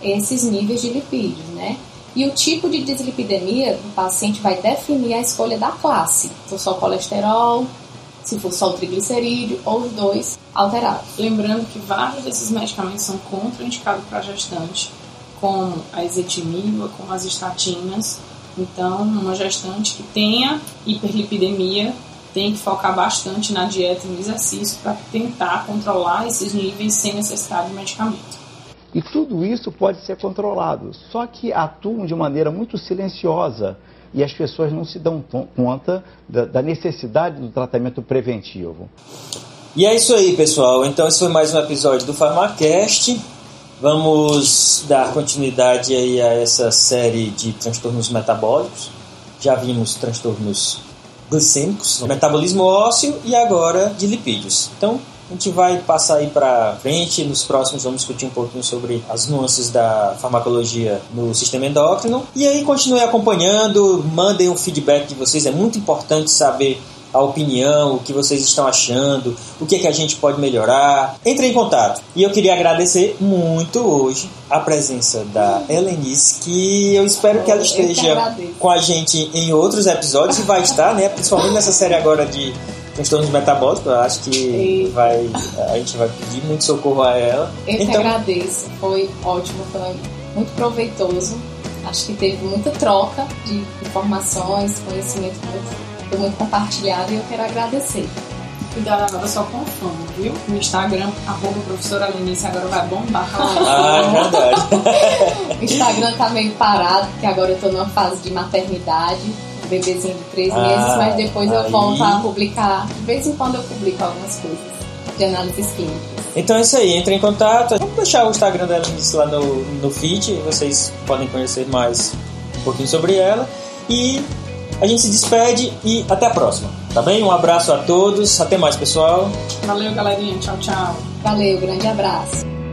esses níveis de lipídios, né? E o tipo de dislipidemia do paciente vai definir a escolha da classe. Se for só colesterol, se for só o triglicerídeo ou os dois alterados. Lembrando que vários desses medicamentos são contraindicados para gestante, como a ezetimiba, como as estatinas. Então, uma gestante que tenha hiperlipidemia tem que focar bastante na dieta e no exercício para tentar controlar esses níveis sem necessidade de medicamento. E tudo isso pode ser controlado, só que atuam de maneira muito silenciosa e as pessoas não se dão conta da, da necessidade do tratamento preventivo. E é isso aí, pessoal. Então, esse foi mais um episódio do Farmacast. Vamos dar continuidade aí a essa série de transtornos metabólicos. Já vimos transtornos glicêmicos, metabolismo ósseo e agora de lipídios. Então, a gente vai passar aí para frente, nos próximos vamos discutir um pouquinho sobre as nuances da farmacologia no sistema endócrino. E aí continue acompanhando, mandem um feedback de vocês, é muito importante saber a opinião, o que vocês estão achando, o que, é que a gente pode melhorar. Entre em contato. E eu queria agradecer muito hoje a presença da Helenice, que eu espero que ela esteja com a gente em outros episódios e vai estar, né? Principalmente nessa série agora de transtornos metabólicos, eu acho que vai, a gente vai pedir muito socorro a ela. Eu então... que agradeço, foi ótimo, foi muito proveitoso. Acho que teve muita troca de informações, conhecimento muito, foi muito compartilhado e eu quero agradecer. Cuidado agora só com fome, viu? No Instagram, arroba professora Lenice, agora vai bombar. Ah, é verdade. o Instagram tá meio parado, porque agora eu tô numa fase de maternidade bebezinho de três ah, meses, mas depois aí... eu volto a publicar. De vez em quando eu publico algumas coisas de análises clínicas. Então é isso aí, entre em contato. Vamos deixar o Instagram dela lá no, no feed, vocês podem conhecer mais um pouquinho sobre ela. E a gente se despede e até a próxima, tá bem? Um abraço a todos, até mais pessoal. Valeu, galerinha. Tchau, tchau. Valeu, grande abraço.